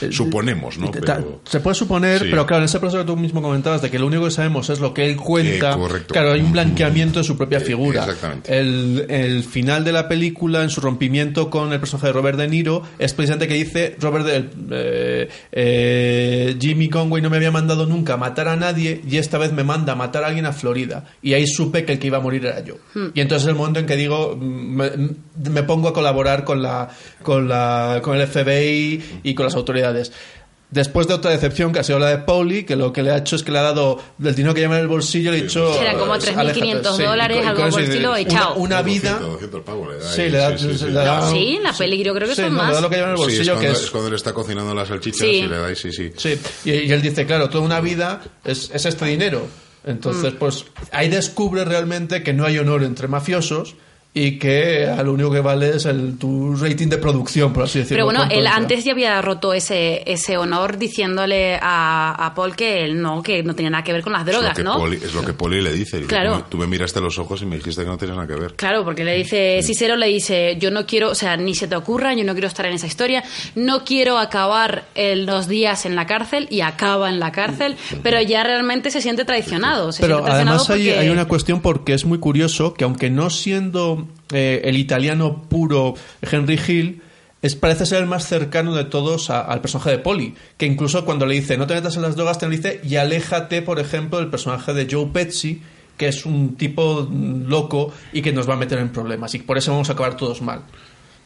él- suponemos, ¿no? Ta- Pero- Se puede suponer, Sí. pero claro, en ese proceso que tú mismo comentabas de que lo único que sabemos es lo que él cuenta. Eh, correcto. Claro, hay un blanqueamiento de su propia Eh, figura. exactamente. El, el final de la película, en su rompimiento con el personaje de Robert De Niro, es precisamente que dice Robert De- eh, eh, Jimmy Conway no me había mandado nunca a matar a nadie y esta vez me manda a matar a alguien a Florida. Y ahí supe que el que iba a morir era yo. Y entonces es el momento en que digo, mm, me, me pongo a colaborar con la, con la, con el FBI y con las autoridades. Después de otra decepción que ha sido la de Pauli, que lo que le ha hecho es que le ha dado del dinero que lleva en el bolsillo, le ha dicho. Eran como eh, 3.500 aléjate, sí. dólares, y algo por el estilo, y chao. Una, una vida. 200, 200 pavos le da Sí, le da- sí, sí, le da- sí. Sí, en la peli yo creo que Sí, son no, le más. da lo que lleva en el Sí, es bolsillo, cuando, que es es. cuando le está cocinando las salchichas Sí. y le da y sí, sí. Sí, y, y él dice, claro, toda una vida es, es este dinero. Mm. Entonces, pues ahí descubre realmente que no hay honor entre mafiosos y que a lo único que vale es el, tu rating de producción, por así decirlo. Pero bueno, él antes ya había roto ese, ese honor diciéndole a, a Paul que él no, que no tenía nada que ver con las es, drogas, que ¿no? Poli, es lo que Poli le dice. Claro. "Tú me- Tú me miraste a los ojos y me dijiste que no tenías nada que ver. Claro, porque le dice, Cicero le dice, yo no quiero, o sea, ni se te ocurra, yo no quiero estar en esa historia, no quiero acabar en los días en la cárcel y acaba en la cárcel, pero ya realmente se siente traicionado. Se Pero siente traicionado además hay, porque- hay una cuestión porque es muy curioso que aunque no siendo eh, el italiano puro Henry Hill, es, parece ser el más cercano de todos al personaje de Polly, que incluso cuando le dice no te metas en las drogas, te le dice y aléjate, por ejemplo, del personaje de Joe Pesci, que es un tipo mm, loco y que nos va a meter en problemas y por eso vamos a acabar todos mal.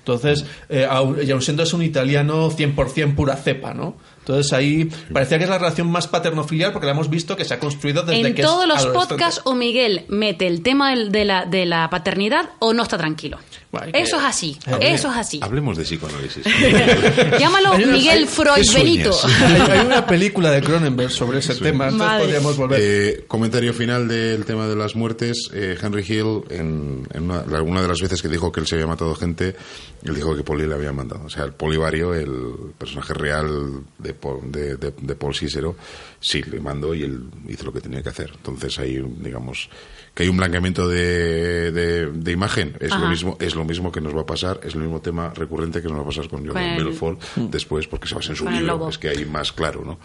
Entonces, eh, y aun siendo es un italiano 100% pura cepa, ¿no? Entonces ahí parecía que es la relación más paterno-filial porque la hemos visto que se ha construido desde en que es todos los adolescente. podcasts o Miguel mete el tema de la, de la paternidad o no está tranquilo. Bueno, hay que- Eso es así, Hable- eso es así. Hablemos de psicoanálisis. <laughs> Llámalo una- Miguel hay- Freud ¿qué Benito. hay, hay una película de Cronenberg sobre ese tema, entonces Madre. podríamos volver. Eh, comentario final del tema de las muertes. Eh, Henry Hill, en, en una, una de las veces que dijo que él se había matado gente, él dijo que Poli le había mandado. O sea, el Polivario, el personaje real de, Paul- de, de- de Paul Cicero, sí, le mandó y él hizo lo que tenía que hacer. Entonces hay, digamos, que hay un blanqueamiento de, de- de imagen. Es lo, mismo, es lo mismo que nos va a pasar, es el mismo tema recurrente que nos va a pasar con Jordan el- Belfort después, porque se basa en su libro. lobo. Es que hay más claro, ¿no?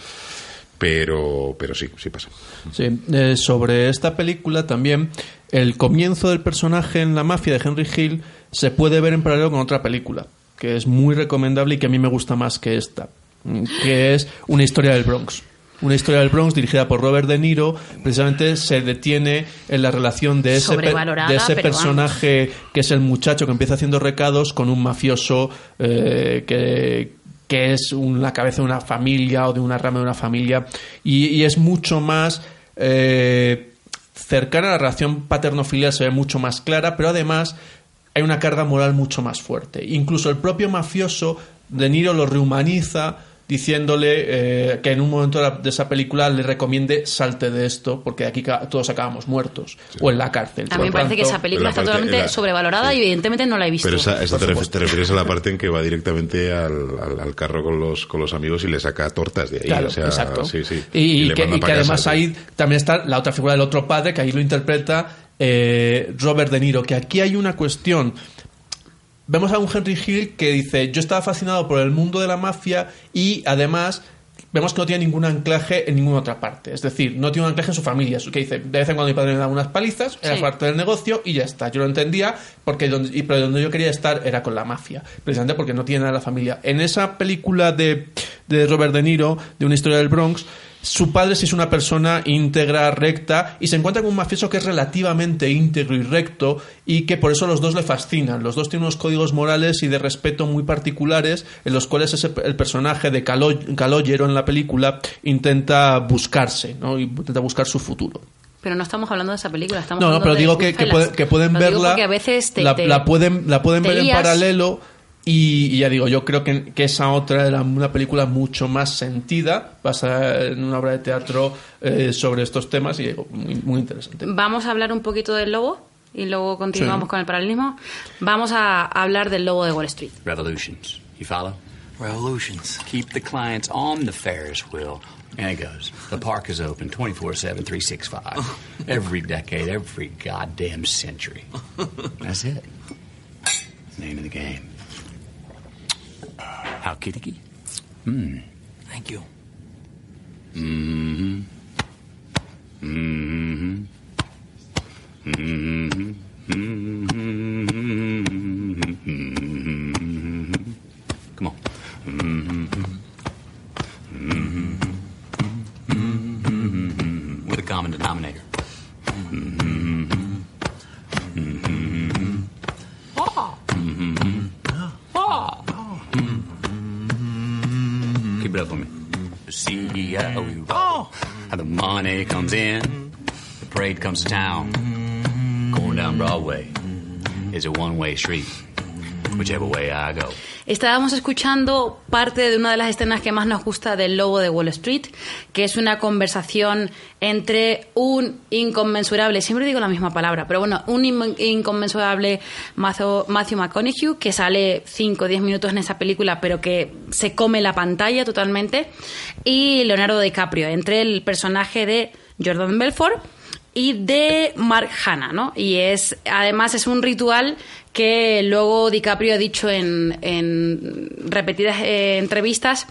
Pero, pero sí, sí pasa. Sí, eh, sobre esta película también, el comienzo del personaje en la mafia de Henry Hill se puede ver en paralelo con otra película, que es muy recomendable y que a mí me gusta más que esta, mm, que es Una historia del Bronx. Una historia del Bronx dirigida por Robert De Niro, precisamente se detiene en la relación de ese, de ese personaje que es el muchacho que empieza haciendo recados con un mafioso eh, que, que es la cabeza de una familia o de una rama de una familia y, y es mucho más eh, cercana a la relación paterno-filial, se ve mucho más clara, pero además hay una carga moral mucho más fuerte. Incluso el propio mafioso, De Niro lo rehumaniza diciéndole eh, que en un momento de, la- de esa película le recomiende salte de esto porque de aquí ca- todos acabamos muertos o en la cárcel. A mí me parece que esa película está parte- totalmente la- sobrevalorada sí. y evidentemente no la he visto. Pero esa, te, ref- supuesto. te refieres a la parte en que va directamente al, al- al carro con los, con los amigos y le saca tortas de ahí. Claro, o sea, exacto. Sí, sí. Y, que, y que además ahí también está la otra figura del otro padre, que ahí lo interpreta eh, Robert De Niro. Que aquí hay una cuestión. Vemos a un Henry Hill que dice: Yo estaba fascinado por el mundo de la mafia y además. Vemos que no tiene ningún anclaje en ninguna otra parte. Es decir, no tiene un anclaje en su familia. Que dice, de vez en cuando mi padre me daba unas palizas, era Sí. parte del negocio y ya está. Yo lo entendía, porque donde, y, pero donde yo quería estar era con la mafia. Precisamente porque no tiene nada la familia. En esa película de, de Robert De Niro, de una historia del Bronx, su padre sí es una persona íntegra, recta, y se encuentra con un mafioso que es relativamente íntegro y recto, y que por eso los dos le fascinan. Los dos tienen unos códigos morales y de respeto muy particulares, en los cuales ese- el personaje de Calo- Calogero en la película intenta buscarse, ¿no? Y intenta buscar su futuro. Pero no estamos hablando de esa película, estamos No, no, pero de digo que, que, que pueden digo verla, a veces te, la, te- la pueden, la pueden ver en paralelo y, y ya digo, yo creo que, que esa otra era una película mucho más sentida, basada en una obra de teatro eh, sobre estos temas y digo, muy, muy interesante. Vamos a hablar un poquito del lobo y luego continuamos Sí. con el paralelismo. Vamos a hablar del lobo de Wall Street. Revolutions. You follow? Revolutions. Keep the clients on the Ferris wheel. And it goes. The park is open 24 7, 365. Every decade, every goddamn century. That's it. Name of the game. How kitty? Hmm. Thank you. Mm-hmm. Mm-hmm. Mm-hmm. Mm-hmm. Come on. Mm-hmm. With a common denominator. Up for me. See how we mm-hmm. roll. Oh! How the money comes in, the parade comes to town. Going down Broadway is a one-way street. whichever way I go. Estábamos escuchando parte de una de las escenas que más nos gusta del Lobo de Wall Street, que es una conversación entre un inconmensurable, siempre digo la misma palabra, pero bueno, un in- inconmensurable Matthew, Matthew McConaughey, que sale 5 o 10 minutos en esa película, pero que se come la pantalla totalmente, y Leonardo DiCaprio, entre el personaje de Jordan Belfort y de Mark Hanna, ¿no? Y es, además es un ritual que luego DiCaprio ha dicho en, en repetidas eh, entrevistas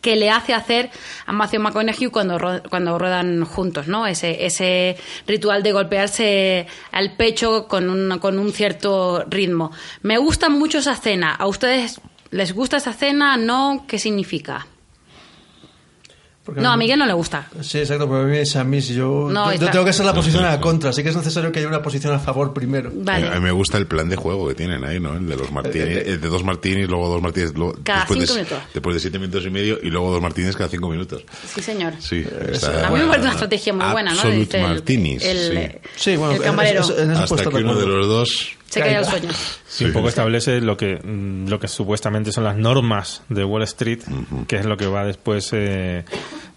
que le hace hacer a Matthew McConaughey cuando, cuando ruedan juntos, ¿no? Ese, ese ritual de golpearse al pecho con un, con un cierto ritmo. Me gusta mucho esa escena. ¿A ustedes les gusta esa escena? ¿No? ¿Qué significa? Porque No, a Miguel no le gusta. Sí, exacto, pero a mí es a mí. Si yo, No, yo- yo está- tengo que ser la posición a la contra, así que es necesario que haya una posición a favor primero. Vale. A mí me gusta el plan de juego que tienen ahí, ¿no? El de los martinis, Eh, eh, el de dos martinis, luego dos martinis, luego- Cada después, cinco de, minutos. después de siete minutos y medio y luego dos martinis cada cinco minutos. Sí, señor. Sí, Eh, está- A mí me parece una estrategia muy buena, ¿no? Absolute el- martinis, el, sí. Sí, bueno, el camarero. es- es- Hasta que uno de los dos se cae al caiga. sueño. Sí, un poco establece lo que mm, lo que supuestamente son las normas de Wall Street, que es lo que va después eh,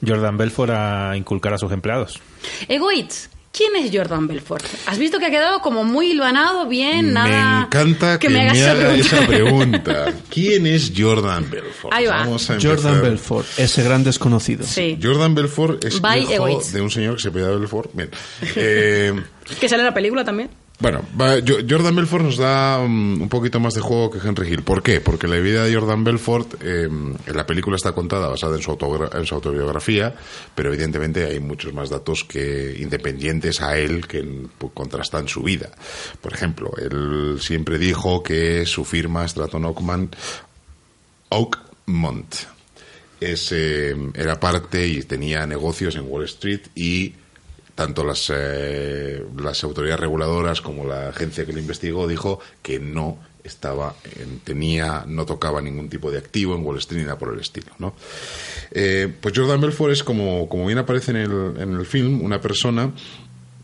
Jordan Belfort a inculcar a sus empleados. Egoitz, ¿quién es Jordan Belfort? ¿Has visto que ha quedado como muy hilvanado, bien, nada? Me encanta que, me hagas me esa haga pregunta. esa pregunta. <laughs> ¿Quién es Jordan Belfort? Ahí va. Vamos a Jordan empezar. Belfort, ese gran desconocido. Sí, Jordan Belfort es By hijo de un señor que se apellida Belfort. Bien. <laughs> Eh, que sale en la película también. Bueno, Jordan Belfort nos da um, un poquito más de juego que Henry Hill. ¿Por qué? Porque la vida de Jordan Belfort, eh, en la película está contada basada en su, en su autobiografía, pero evidentemente hay muchos más datos que independientes a él que pues, contrastan su vida. Por ejemplo, él siempre dijo que su firma Stratton Oakman, Oakmont es, eh, era parte y tenía negocios en Wall Street y tanto las, eh, las autoridades reguladoras como la agencia que le investigó dijo que no estaba en- tenía no tocaba ningún tipo de activo en Wall Street ni nada por el estilo ¿no? Eh, pues Jordan Belfort es como, como bien aparece en el, en el film una persona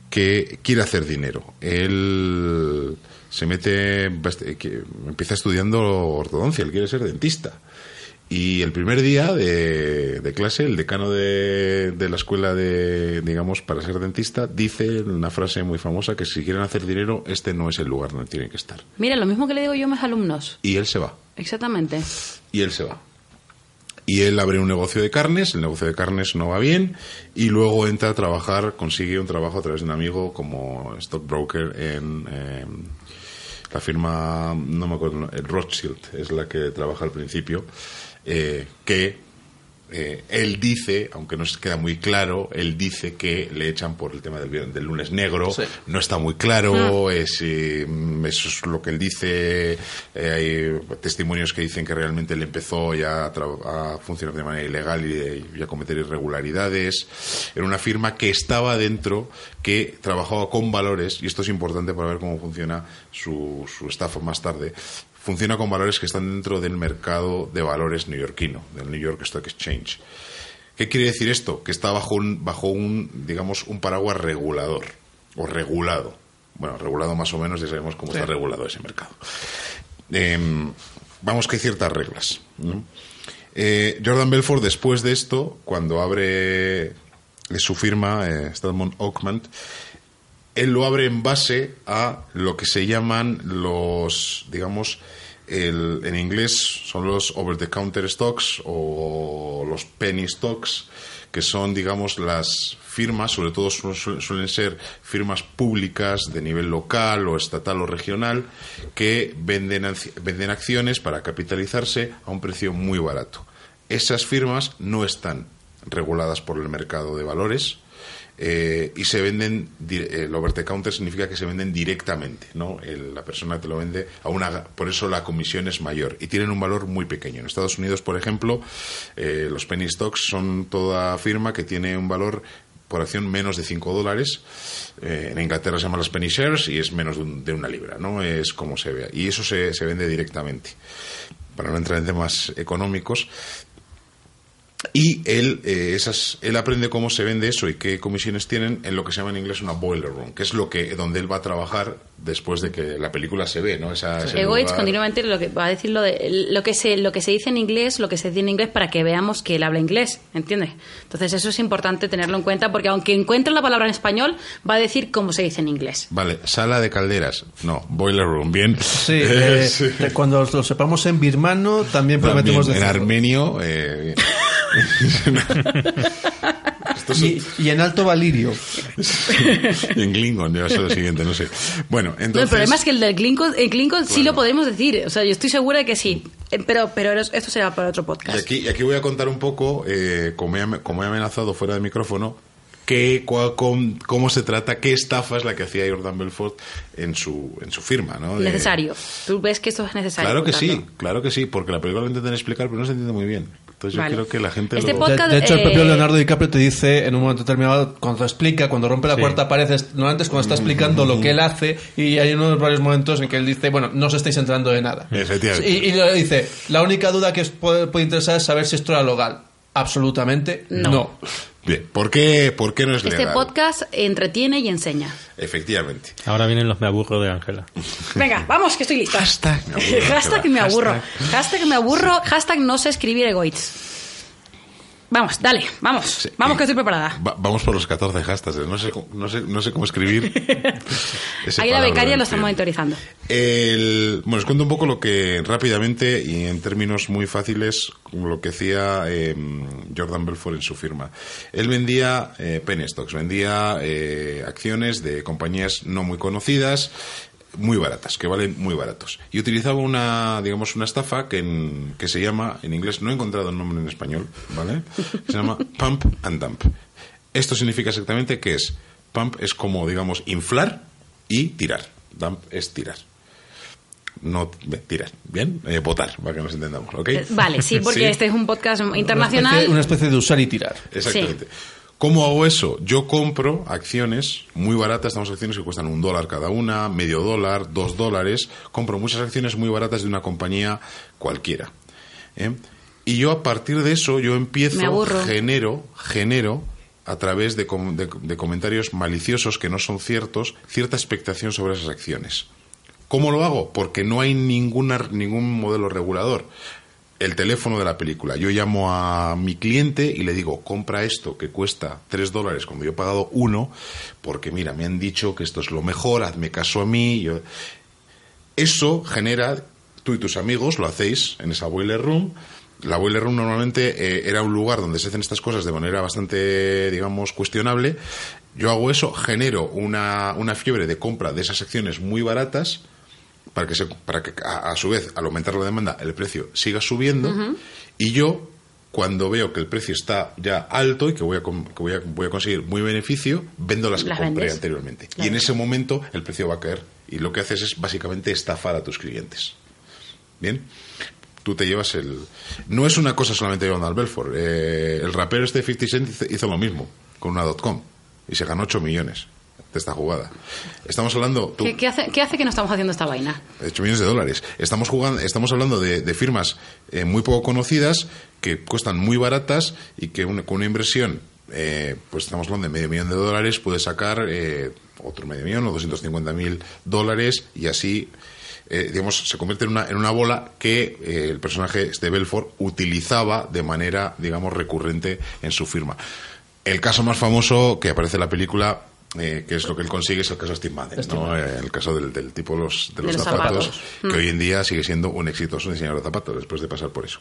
que quiere hacer dinero. Él se mete, empieza estudiando ortodoncia, él quiere ser dentista. Y el primer día de, de clase, el decano de, de la escuela de, digamos, para ser dentista, dice una frase muy famosa que si quieren hacer dinero, este no es el lugar donde tienen que estar. Mira, lo mismo que le digo yo a mis alumnos. Y él se va. Exactamente. Y él se va. Y él abre un negocio de carnes, el negocio de carnes no va bien, y luego entra a trabajar, consigue un trabajo a través de un amigo como stockbroker en eh, la firma, no me acuerdo, Rothschild, es la que trabaja al principio, eh, que eh, él dice, aunque no se queda muy claro, él dice que le echan por el tema del, lunes negro. Sí. No está muy claro, es, eh, eso es lo que él dice. eh, hay testimonios que dicen que realmente él empezó ya a, tra- a funcionar de manera ilegal y, y a cometer irregularidades. Era una firma que estaba dentro, que trabajaba con valores, y esto es importante para ver cómo funciona su, su estafa más tarde funciona con valores que están dentro del mercado de valores neoyorquino, del New York Stock Exchange. ¿Qué quiere decir esto? Que está bajo un, bajo un, digamos, un paraguas regulador o regulado. Bueno, regulado más o menos, ya sabemos cómo está regulado ese mercado. Em, vamos que hay ciertas reglas. ¿no? Eh, Jordan Belfort, después de esto, cuando abre eh, su firma, eh, Oakman, él lo abre en base a lo que se llaman los, digamos, el- en inglés son los over-the-counter stocks o los penny stocks, que son, digamos, las firmas, sobre todo su- su- suelen ser firmas públicas de nivel local o estatal o regional, que venden, venden acciones para capitalizarse a un precio muy barato. Esas firmas no están reguladas por el mercado de valores, eh, y se venden, el over the counter significa que se venden directamente, ¿no? El- la persona te lo vende a una, por eso la comisión es mayor y tienen un valor muy pequeño. En Estados Unidos, por ejemplo, eh, los penny stocks son toda firma que tiene un valor por acción menos de 5 dólares. Eh, en Inglaterra se llaman las penny shares y es menos de, un- de una libra, ¿no? Es como se vea. Y eso se, se vende directamente. Para no entrar en temas económicos, Y él, eh, esas, él aprende cómo se vende eso y qué comisiones tienen en lo que se llama en inglés una boiler room, que es lo que donde él va a trabajar después de que la película se ve, ¿no? Esa, Egoitz continuamente lo que va a decir lo, de, lo que se lo que se dice en inglés, lo que se dice en inglés para que veamos que él habla inglés, ¿entiendes? Entonces eso es importante tenerlo en cuenta porque aunque encuentre la palabra en español, va a decir cómo se dice en inglés. Vale, sala de calderas. No, boiler room, bien. Sí, <laughs> eh, Sí. eh, cuando lo sepamos en birmano también prometemos También, en armenio. eh, es- Y, y en alto valirio. y en Klingon, ya ser lo siguiente, no sé. Bueno, No, entonces. el problema es que el del Klingon, el Klingon sí lo podemos decir, o sea, yo estoy segura de que sí, Eh, pero pero esto será para otro Y podcast. aquí, y aquí voy a contar un poco, eh, como, he, am- como he amenazado fuera de micrófono, qué, cua- com- cómo se trata, qué estafa es la que hacía Jordan Belfort en su, en su firma. ¿no? De- Necesario. Tú ves que esto es necesario. Claro que contarlo. sí, claro que sí, porque la película lo intentan explicar, pero no se entiende muy bien. Entonces yo Vale. creo que la gente Este lo... De, podcast, de hecho, el eh, propio Leonardo DiCaprio te dice en un momento determinado, cuando explica, cuando rompe la Sí. cuarta pared, es- normalmente es cuando está explicando lo que él hace y hay unos varios momentos en que él dice, bueno, no os estáis enterando de nada. Efectivamente. Y, y le dice, la única duda que os puede, puede interesar es saber si esto era legal. Absolutamente No. no. Bien, ¿por qué, por qué no es Este legal? podcast entretiene y enseña. Efectivamente. Ahora vienen los me aburro de Ángela. Venga, vamos, que estoy lista. Hashtag me aburro, hashtag me aburro. hashtag. Hashtag me aburro. Hashtag no sé escribir egoitz. Vamos, dale, vamos. Sí. Vamos, que estoy preparada. Va- vamos por los 14 hashtags. No sé, no sé, no sé cómo escribir. <laughs> Ahí la becaria lo está monitorizando. El, bueno, os cuento un poco lo que rápidamente y en términos muy fáciles lo que hacía eh, Jordan Belfort en su firma. Él vendía eh, penny stocks, vendía eh, acciones de compañías no muy conocidas, muy baratas, que valen muy baratos. Y utilizaba una, digamos, una estafa que, en- que se llama, en inglés, no he encontrado el nombre en español, ¿vale? Se llama <laughs> Pump and Dump. Esto significa exactamente que es, pump es como, digamos, inflar y tirar. Dump es tirar. No tirar, ¿bien? Eh, votar, para que nos entendamos, ¿ok? Eh, Vale, sí, <laughs> porque Sí. este es un podcast Una internacional. especie, una especie de usar y tirar. Exactamente. ¿Cómo hago eso? Yo compro acciones muy baratas, estamos acciones que cuestan un dólar cada una, medio dólar, dos dólares. Compro muchas acciones muy baratas de una compañía cualquiera. ¿eh? Y yo a partir de eso, yo empiezo, genero, genero a través de, com- de- de comentarios maliciosos que no son ciertos, cierta expectación sobre esas acciones. ¿Cómo lo hago? Porque no hay ninguna, ningún modelo regulador. El teléfono de la película. Yo llamo a mi cliente y le digo, compra esto que cuesta 3 dólares cuando yo he pagado uno, porque mira, me han dicho que esto es lo mejor, hazme caso a mí. Eso genera, tú y tus amigos lo hacéis en esa boiler room. La boiler room normalmente eh, era un lugar donde se hacen estas cosas de manera bastante, digamos, cuestionable. Yo hago eso, genero una, una fiebre de compra de esas acciones muy baratas para que, se, para que a, a su vez, al aumentar la demanda, el precio siga subiendo. Y yo, cuando veo que el precio está ya alto y que voy a, que voy a, voy a conseguir muy beneficio, vendo las que Las compré vendes. anteriormente. Y en ese momento el precio va a caer. Y lo que haces es básicamente estafar a tus clientes. Bien. Tú te llevas el. No es una cosa solamente de Donald Belfort. Eh, el rapero este 50 Cent hizo, hizo lo mismo con una .com y se ganó 8 millones de esta jugada. Estamos hablando. tú- ¿Qué, qué hace, ¿Qué hace que no estamos haciendo esta vaina? 8 millones de dólares. Estamos jugando, estamos hablando de, de firmas eh, muy poco conocidas que cuestan muy baratas y que una- con una inversión, eh, pues estamos hablando de medio millón de dólares, puede sacar eh, otro medio millón o 250 mil dólares y así, eh, digamos, se convierte en una, en una bola que eh, el personaje de Belfort utilizaba de manera, digamos, recurrente en su firma. El caso más famoso que aparece en la película, eh, que es lo que él consigue, es el caso de Steve Madden, ¿no? Eh, el caso del, del tipo de los, de De los zapatos, zapatos. que Mm. hoy en día sigue siendo un exitoso diseñador de zapatos después de pasar por eso.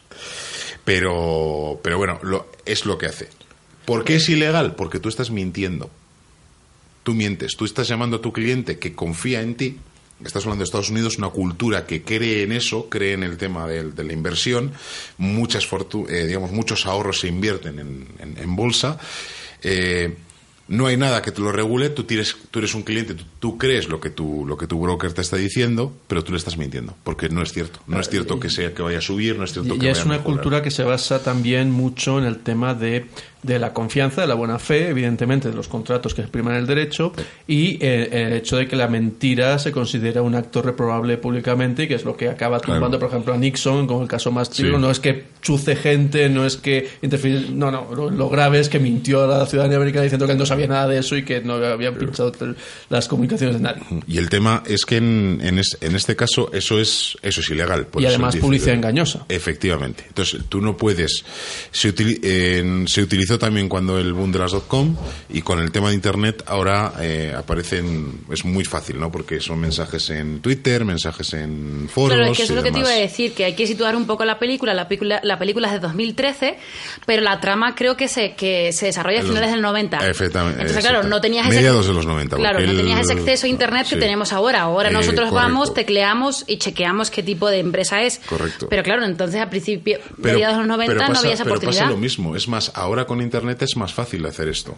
Pero, pero bueno, lo, es lo que hace. ¿Por qué es ilegal? Porque tú estás mintiendo. Tú mientes, tú estás llamando a tu cliente que confía en ti. Estás hablando de Estados Unidos, una cultura que cree en eso, cree en el tema de, la inversión. Muchas eh, digamos, muchos ahorros se invierten en, en- en bolsa. Eh, no hay nada que te lo regule, tú, tienes, tú eres un cliente, tú, tú crees lo que, tu, lo que tu broker te está diciendo, pero tú le estás mintiendo, porque no es cierto. No es cierto que sea que vaya a subir, no es cierto que y vaya es una cultura que se basa también mucho en el tema de de la confianza, de la buena fe, evidentemente, de los contratos que expriman el derecho, y eh, el hecho de que la mentira se considera un acto reprobable públicamente, y que es lo que acaba triunfando, por ejemplo, a Nixon, como el caso más. Sí. No es que chuce gente, no es que interfiere. No, no, lo, lo grave es que mintió a la ciudadanía americana diciendo que él no sabía nada de eso y que no habían pinchado las comunicaciones de nadie. Y el tema es que en, en, es- en este caso eso es eso es ilegal. por Y además publicidad engañosa. Efectivamente. Entonces, tú no puedes. Se, utili- se utilizó también cuando el boom de las .com y con el tema de Internet ahora eh, aparecen. Es muy fácil, ¿no? Porque son mensajes en Twitter, mensajes en foros. Claro, es que eso es lo que te iba a decir, que hay que situar un poco la película. La película, la película es de 2013, pero la trama creo que se, que se desarrolla a finales del 90. Efectivamente, Entonces, claro, no tenías ese... Mediados de los 90, Claro, no tenías ese acceso a Internet que sí. tenemos ahora. Ahora Eh, nosotros correcto. vamos, tecleamos y chequeamos qué tipo de empresa es. Correcto. Pero claro, entonces a principio, Pero- mediados de los 90 pero no pasa- había esa pero oportunidad. pasa lo mismo. Es más, ahora con Internet es más fácil hacer esto.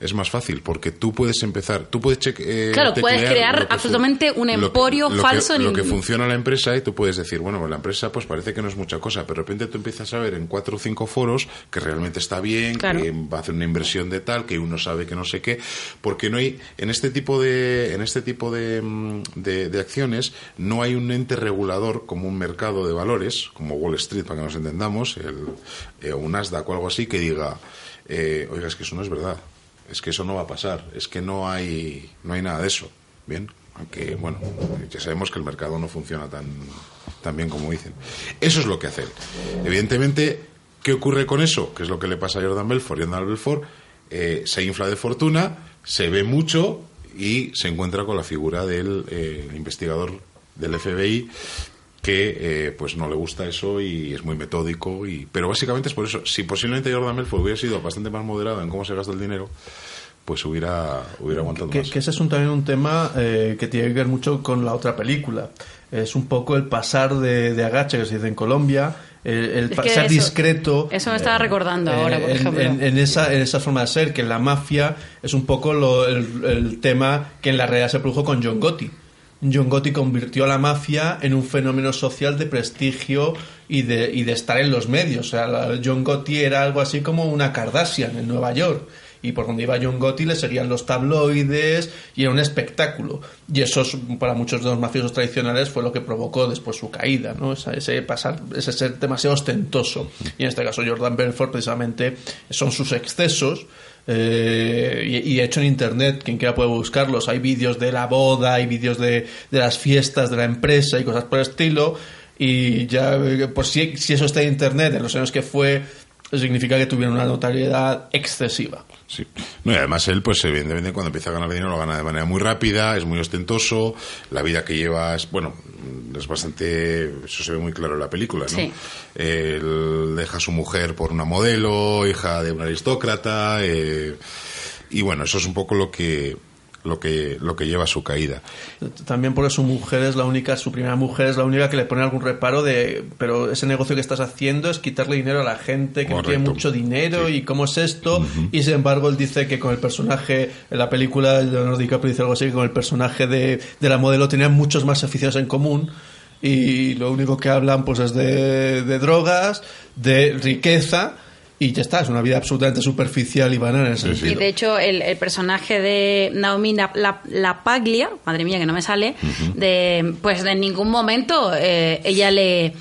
Es más fácil porque tú puedes empezar, tú puedes cheque- eh, Claro, puedes crear absolutamente un lo que- emporio que- falso en- Lo que funciona la empresa y tú puedes decir, bueno, la empresa pues parece que no es mucha cosa, pero de repente tú empiezas a ver en cuatro o cinco foros que realmente está bien, Claro. que va a hacer una inversión de tal, que uno sabe que no sé qué, porque no hay en este tipo de en este tipo de, mm, de- de acciones no hay un ente regulador como un mercado de valores, como Wall Street para que nos entendamos, el, eh, un Nasdaq o algo así que diga, eh, oiga, es que eso no es verdad, es que eso no va a pasar, es que no hay no hay nada de eso, bien, aunque bueno, ya sabemos que el mercado no funciona tan tan bien como dicen. Eso es lo que hacen. Evidentemente, ¿qué ocurre con eso? Que es lo que le pasa a Jordan Belfort. Jordan Belfort eh, se infla de fortuna, se ve mucho y se encuentra con la figura del eh, investigador del FBI que eh, pues no le gusta eso y es muy metódico y pero básicamente es por eso si posiblemente Jordan Belfort hubiera sido bastante más moderado en cómo se gasta el dinero pues hubiera hubiera aguantado Que, más que ese es un, también un tema eh, que tiene que ver mucho con la otra película. Es un poco el pasar de, de agache, que se dice en Colombia, el, el Es que ser eso- discreto. Eso me estaba eh, recordando ahora, por en, ejemplo. en- en esa, en esa forma de ser, que en la mafia es un poco lo- el, el tema que en la realidad se produjo con John Gotti. John Gotti convirtió a la mafia en un fenómeno social de prestigio y de, y de estar en los medios. O sea, John Gotti era algo así como una Kardashian en Nueva York. Y por donde iba John Gotti le seguían los tabloides y era un espectáculo. Y eso es, para muchos de los mafiosos tradicionales fue lo que provocó después su caída, ¿no? Ese pasar, ese ser demasiado ostentoso. Y en este caso Jordan Belfort precisamente son sus excesos. Eh, y, y hecho en internet, quien quiera puede buscarlos, hay vídeos de la boda, hay vídeos de, de las fiestas de la empresa y cosas por el estilo. Y ya, pues si, si eso está en internet en los años que fue, significa que tuvieron una notoriedad excesiva. Sí. No, y además él, pues evidentemente cuando empieza a ganar dinero lo gana de manera muy rápida, es muy ostentoso, la vida que lleva es, bueno, es bastante, eso se ve muy claro en la película, ¿no? Sí. Él deja a su mujer por una modelo, hija de un aristócrata, eh, y bueno, eso es un poco lo que, lo que, lo que lleva a su caída. También porque su mujer es la única, su primera mujer es la única que le pone algún reparo de, pero ese negocio que estás haciendo es quitarle dinero a la gente que no tiene mucho dinero Sí. y cómo es esto. Y sin embargo él dice que con el personaje, en la película Leonardo DiCaprio dice algo así, que con el personaje de, de la modelo tenían muchos más aficiones en común. Y lo único que hablan pues es de, de drogas, de riqueza y ya está, es una vida absolutamente superficial y banal en ese Sí, sentido. Y de hecho, el, el personaje de Naomi La, La- Lapaglia, madre mía que no me sale, de pues en ningún momento eh, ella le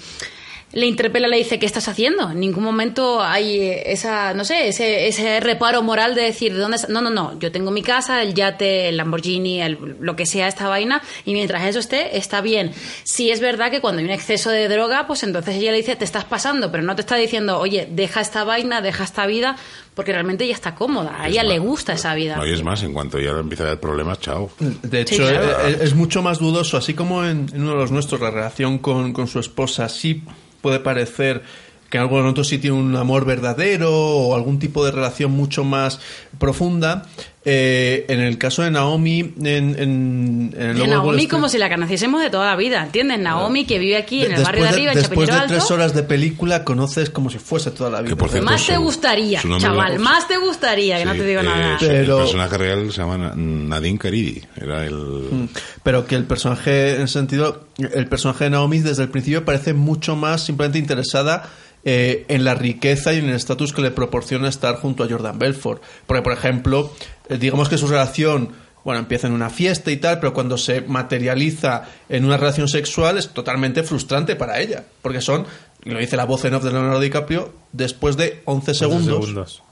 le interpela, le dice, ¿qué estás haciendo? En ningún momento hay eh, esa, no sé, ese, ese reparo moral de decir, ¿de dónde es? No, no, no, yo tengo mi casa, el yate, el Lamborghini, el- lo que sea esta vaina, y mientras eso esté, está bien. Sí es verdad que cuando hay un exceso de droga, pues entonces ella le dice, te estás pasando, pero no te está diciendo, oye, deja esta vaina, deja esta vida, porque realmente ella está cómoda, a Es ella más- le gusta esa vida. No, y es más, en cuanto ya empieza a haber problemas, chao. De hecho, Sí, claro. eh, es, mucho más dudoso, así como en, en uno de los nuestros, la relación con, con su esposa, sí puede parecer que en algunos otros sí tiene un amor verdadero o algún tipo de relación mucho más profunda. Eh, en el caso de Naomi, en, en, en el De de Naomi Street- como si la conociésemos de toda la vida, ¿entiendes? Naomi que vive aquí en el de- barrio de después arriba, en después de tres horas de película conoces como si fuese toda la vida. por cierto, Más te gustaría, chaval, más te gustaría, que no te digo eh, nada. su- Pero- El personaje real se llama Na- Nadine Caridi. Era el. Mm. Pero que el personaje, en ese sentido, el personaje de Naomi desde el principio parece mucho más simplemente interesada eh, en la riqueza y en el estatus que le proporciona estar junto a Jordan Belfort. Porque, por ejemplo, digamos que su relación, bueno, empieza en una fiesta y tal, pero cuando se materializa en una relación sexual es totalmente frustrante para ella. Porque son, lo dice la voz en off de Leonardo DiCaprio, después de 11 segundos. segundos.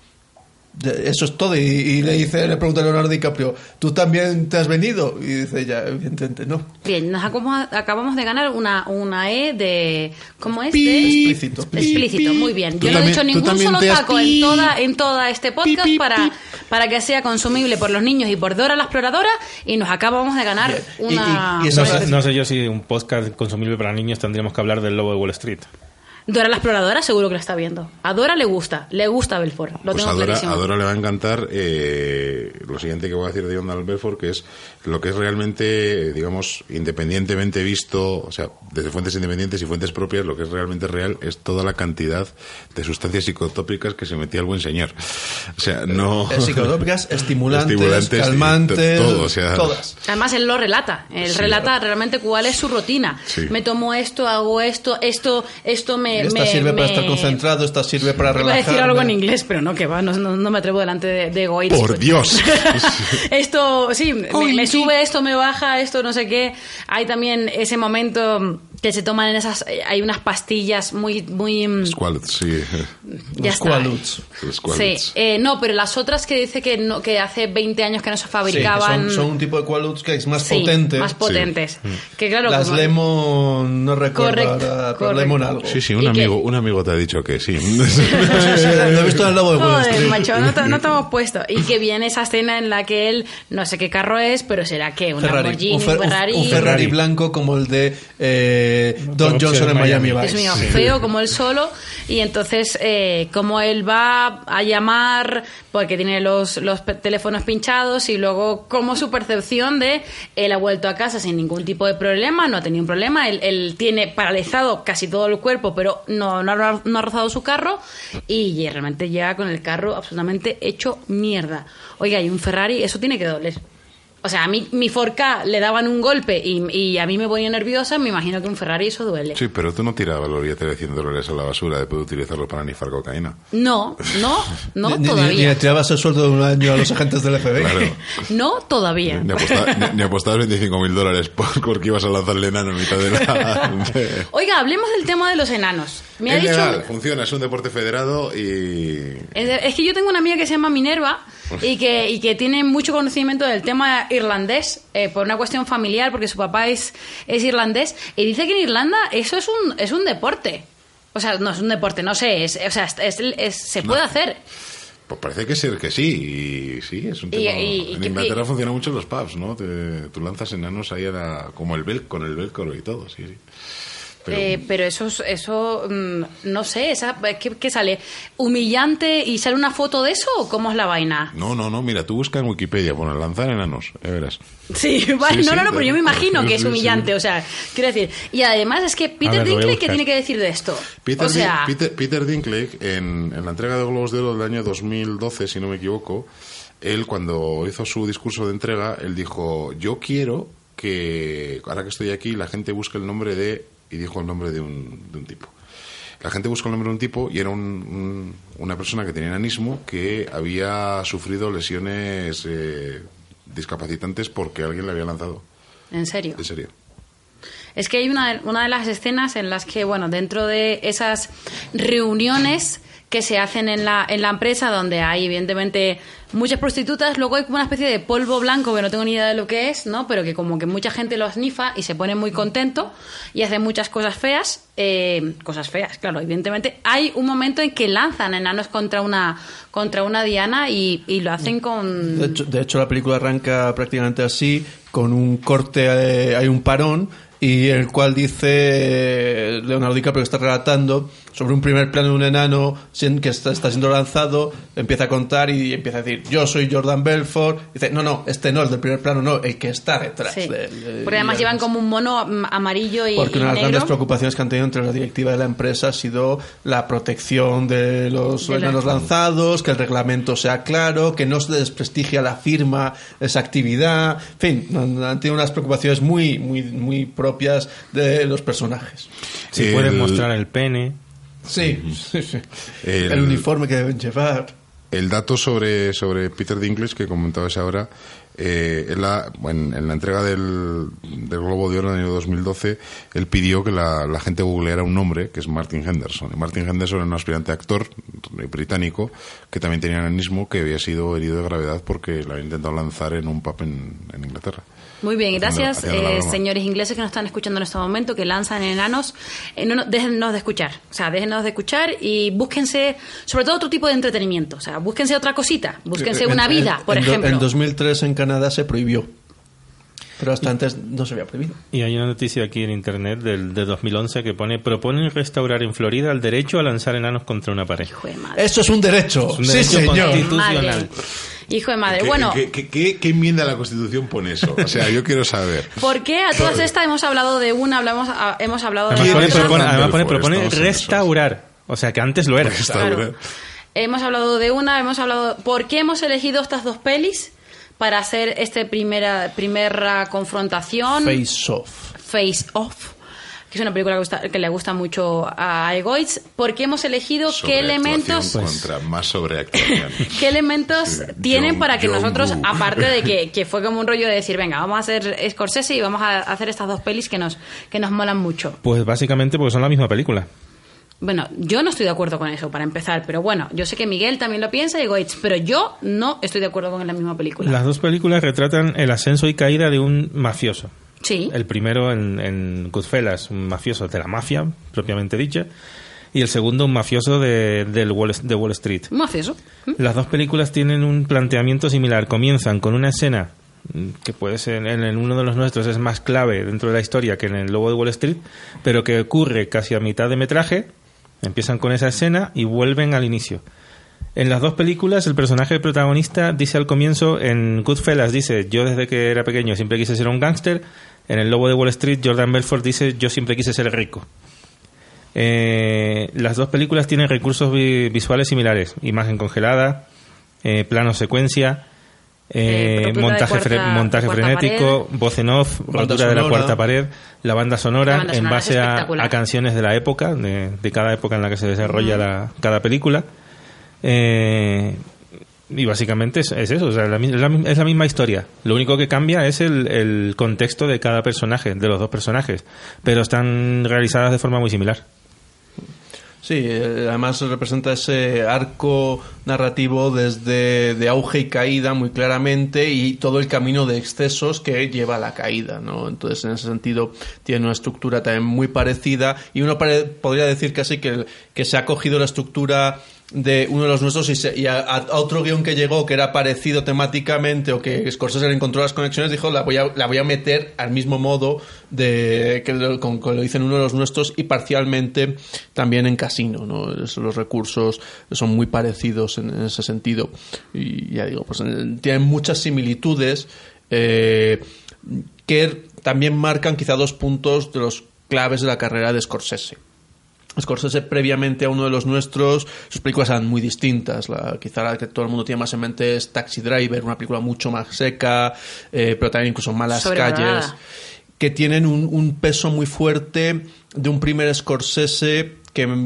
Eso es todo. Y, y le dice, le pregunta a Leonardo DiCaprio, ¿tú también te has venido? Y dice ella, evidentemente no. Bien, nos acabamos, acabamos de ganar una, una E de... ¿Cómo es? De- Explícito. Explícito, muy bien. Yo no he dicho ningún solo taco en toda, en toda este podcast pi, para, pi. para que sea consumible por los niños y por Dora la exploradora y nos acabamos de ganar Bien. Una... y- y No sé, no sé yo si un podcast consumible para niños tendríamos que hablar del lobo de Wall Street. Dora la exploradora seguro que la está viendo. A Dora le gusta, le gusta Belfort, lo Pues tengo a Dora, clarísimo. a Dora le va a encantar eh, lo siguiente que voy a decir de John Belfort, que es lo que es realmente, digamos, independientemente visto, o sea, desde fuentes independientes y fuentes propias, lo que es realmente real es toda la cantidad de sustancias psicotópicas que se metía el buen señor. O sea, no... Eh, Psicotópicas, <laughs> estimulantes, Estimulantes, calmantes, todo, o sea, todas. Además, él lo relata. Él Sí, relata realmente cuál es su rutina. Sí. Me tomo esto, hago esto, esto, esto me. Esta me- sirve para me- estar concentrado, esta sirve para relajarme. decir algo en inglés, pero no, que va, no, no- no me atrevo delante de, de Goichi. Por Dios. <laughs> esto, sí, me, me sube, esto me baja, esto no sé qué. Hay también ese momento que se toman en esas. Hay unas pastillas muy. muy mm, Squalid, sí. <laughs> ya está. Los Sí, eh, no, pero las otras que dice que, no, que hace 20 años que no se Sí, fabricaban. son, son un tipo de Quaaludes que es más Sí, potente. Más potentes. Que claro, Las como- Lemon, no recuerdo Correcto, ahora, pero correcto. Lemon algo. Sí, sí, un amigo, un amigo te ha dicho que sí. <laughs> Lo he visto el lobo de Joder, Street. macho, no, te- no te hemos puesto. Y que viene esa escena en la que él, no sé qué carro es, pero será que un Ferrari. Lamborghini, Un, Fer- un- Ferrari. un Ferrari blanco como el de eh, Don Johnson en Miami Es Vice. muy feo como él solo y entonces eh, como él va a llamar porque tiene los, los teléfonos pinchados y luego como su percepción de él ha vuelto a casa sin ningún tipo de problema, no ha tenido un problema, él, él tiene paralizado casi todo el cuerpo pero no, no, ha, no ha rozado su carro y realmente llega con el carro absolutamente hecho mierda. Oiga, y un Ferrari, eso tiene que doler. O sea, a mí mi Forca le daban un golpe y, y a mí me ponía nerviosa, me imagino que un Ferrari eso duele. Sí, pero tú no tirabas los billetes de 100 dólares a la basura después de utilizarlos para nifar cocaína. No, no, no <laughs> Ni- ni- Ni, todavía. le tirabas el sueldo de un año a los agentes del FBI. Claro. <laughs> No todavía. Ni, ni- apostabas 25 mil dólares por- porque ibas a lanzarle enano en mitad de la... Oiga, hablemos del tema de los enanos. Me ha dicho. legal, funciona, es un deporte federado y... Es es que yo tengo una amiga que se llama Minerva y que, y que tiene mucho conocimiento del tema irlandés eh, por una cuestión familiar, porque su papá es, es irlandés, y dice que en Irlanda eso es un, es un deporte. O sea, no es un deporte, no sé, es, o sea, es- es- se puede hacer. Pues parece que ser que sí, y sí, es un tema... y- y en Inglaterra y- funciona mucho los pubs, ¿no? Te- tú lanzas enanos ahí a la- como el vel, con el velcro y todo, sí, sí. Pero- Eh, pero eso, es- eso mm, no sé, esa, ¿qué, qué sale? ¿Humillante y sale una foto de eso o cómo es la vaina? No, no, no, mira, tú busca en Wikipedia, pon lanzar enanos, ya verás. Sí, <laughs> vale, Sí, no, sí, no, no, pero yo me imagino que es humillante, o sea, quiero decir, y además es que Peter ver, Dinklage, ¿qué tiene que decir de esto? Peter, o sea, Din- Peter, Peter Dinklage, en, en la entrega de Globos de Oro del año 2012, si no me equivoco, él cuando hizo su discurso de entrega, él dijo, yo quiero que, ahora que estoy aquí, la gente busque el nombre de, y dijo el nombre de un, de un tipo. La gente buscó el nombre de un tipo y era un- un- una persona que tenía enanismo que había sufrido lesiones eh, discapacitantes porque alguien le había lanzado. en serio. En serio. Es que hay una, una de las escenas en las que, bueno, dentro de esas reuniones que se hacen en la, en la empresa, donde hay evidentemente muchas prostitutas, luego hay como una especie de polvo blanco que no tengo ni idea de lo que es, ¿no? Pero que como que mucha gente lo snifa y se pone muy contento y hace muchas cosas feas, eh, cosas feas, claro, evidentemente. Hay un momento en que lanzan enanos contra una, contra una diana y, y lo hacen con... De hecho, de hecho, la película arranca prácticamente así, con un corte, eh, hay un parón, y en el cual dice eh, Leonardo DiCaprio que está relatando sobre un primer plano de un enano que está, está siendo lanzado, empieza a contar y empieza a decir, yo soy Jordan Belfort, dice, no, no, este no, el del primer plano, no, el que está detrás. Sí. de él". Eh, Porque además llevan como un mono amarillo y, Porque y una de las grandes preocupaciones que han tenido entre la directiva de la empresa ha sido la protección de los De la- enanos lanzados, que el reglamento sea claro, que no se desprestigie a la firma esa actividad. En fin, han, han tenido unas preocupaciones muy, muy, muy propias de los personajes. Si El- puedes mostrar el pene. Sí, sí, sí. <laughs> El- El, uniforme que deben llevar. El dato sobre, sobre Peter Dinklage que comentabas ahora, eh, en, la, en entrega del, del Globo de Oro del año 2012, él pidió que la, la gente googleara un nombre, que es Martin Henderson. Y Martin Henderson era un aspirante actor británico que también tenía enanismo, que había sido herido de gravedad porque lo había intentado lanzar en un pub en, en Inglaterra. Muy bien, gracias, eh, señores ingleses que nos están escuchando en este momento, que lanzan enanos. Eh, no, no, déjennos de escuchar, o sea, déjennos de escuchar y búsquense, sobre todo otro tipo de entretenimiento, o sea, búsquense otra cosita, búsquense En- una vida, por en ejemplo. En 2003 en Canadá se prohibió. Pero hasta antes no se había prohibido. Y hay una noticia aquí en internet del, de 2011 que pone proponen restaurar en Florida el derecho a lanzar enanos contra una pared. Hijo de madre. Eso es un derecho. Es un sí, derecho señor. constitucional. Madre. Hijo de madre. ¿Qué, Bueno, ¿qué, qué, qué- qué enmienda a la Constitución pone eso? O sea, yo quiero saber. ¿por qué a todas estas hemos hablado de una, hablamos, a- hemos hablado de Además ¿Quién pone, propone, además pone- propone restaurar. O sea, que antes lo era. Restaurar. Claro. Hemos hablado de una, hemos hablado. ¿Por qué hemos elegido estas dos pelis para hacer esta primera, primera confrontación? Face off. Face Off, que es una película que, gusta- que le gusta mucho a Egoitz. ¿Por qué hemos elegido qué elementos, Contra más <laughs> qué elementos tienen John- para que John nosotros, Woo. aparte de que, <laughs> que fue como un rollo de decir, venga, vamos a hacer Scorsese y vamos a hacer estas dos pelis que nos, que nos molan mucho? Pues básicamente porque son la misma película. Bueno, yo no estoy de acuerdo con eso, para empezar, pero bueno, yo sé que Miguel también lo piensa y Goitz, pero yo no estoy de acuerdo con la misma película. Las dos películas retratan el ascenso y caída de un mafioso. Sí. El primero en, en Goodfellas, un mafioso de la mafia, propiamente dicha. Y el segundo, un mafioso de, del Wall, de Wall Street. Mafioso. ¿Mm? Las dos películas tienen un planteamiento similar. Comienzan con una escena mm, que puede ser en, en uno de los nuestros es más clave dentro de la historia que en el Lobo de Wall Street, pero que ocurre casi a mitad de metraje. Empiezan con esa escena y vuelven al inicio. En las dos películas, el personaje protagonista dice al comienzo, en Goodfellas dice, yo desde que era pequeño siempre quise ser un gángster. En el Lobo de Wall Street, Jordan Belfort dice, yo siempre quise ser rico. Eh, las dos películas tienen recursos vi- visuales similares: imagen congelada, eh, plano secuencia, eh, Eh, montaje, cuarta- fre- montaje frenético, voz en off, Banda rotura de la sonora. cuarta pared, la banda sonora, La banda en base es a, canciones de la época, de, de cada época en la que se desarrolla la, cada película. Eh, y básicamente es, es eso, o sea, la es la misma historia. Lo único que cambia es el, el contexto de cada personaje, de los dos personajes, pero están realizadas de forma muy similar. Sí, eh, además representa ese arco narrativo desde de auge y caída muy claramente y todo el camino de excesos que lleva a la caída, ¿no? Entonces, en ese sentido, tiene una estructura también muy parecida y uno podría decir casi que, que se ha cogido la estructura de uno de los nuestros y, se- y a, otro guion que llegó que era parecido temáticamente o que Scorsese encontró las conexiones dijo la voy a, la voy a meter al mismo modo de que lo, con, lo dicen uno de los nuestros y parcialmente también en Casino ¿no? Los recursos son muy parecidos en, ese sentido y ya digo pues en- tienen muchas similitudes eh, que también marcan quizá dos puntos de los claves de la carrera de Scorsese Scorsese previamente a uno de los nuestros, sus películas eran muy distintas. La, quizá la que todo el mundo tiene más en mente es Taxi Driver, una película mucho más seca, eh, pero también incluso malas calles, que tienen un, un peso muy fuerte de un primer Scorsese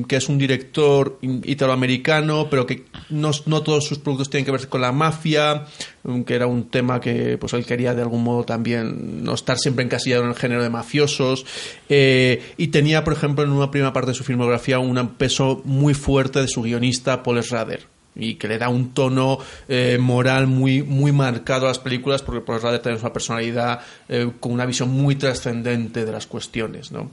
que, es un director italoamericano, pero que no, todos sus productos tienen que ver con la mafia, mm, que era un tema que pues él quería de algún modo también no estar siempre encasillado en el género de mafiosos. Eh, y tenía, por ejemplo, en una primera parte de su filmografía un peso muy fuerte de su guionista Paul Schrader y que le da un tono eh, moral muy muy marcado a las películas porque Paul Schrader tiene una personalidad eh, con una visión muy trascendente de las cuestiones, ¿no?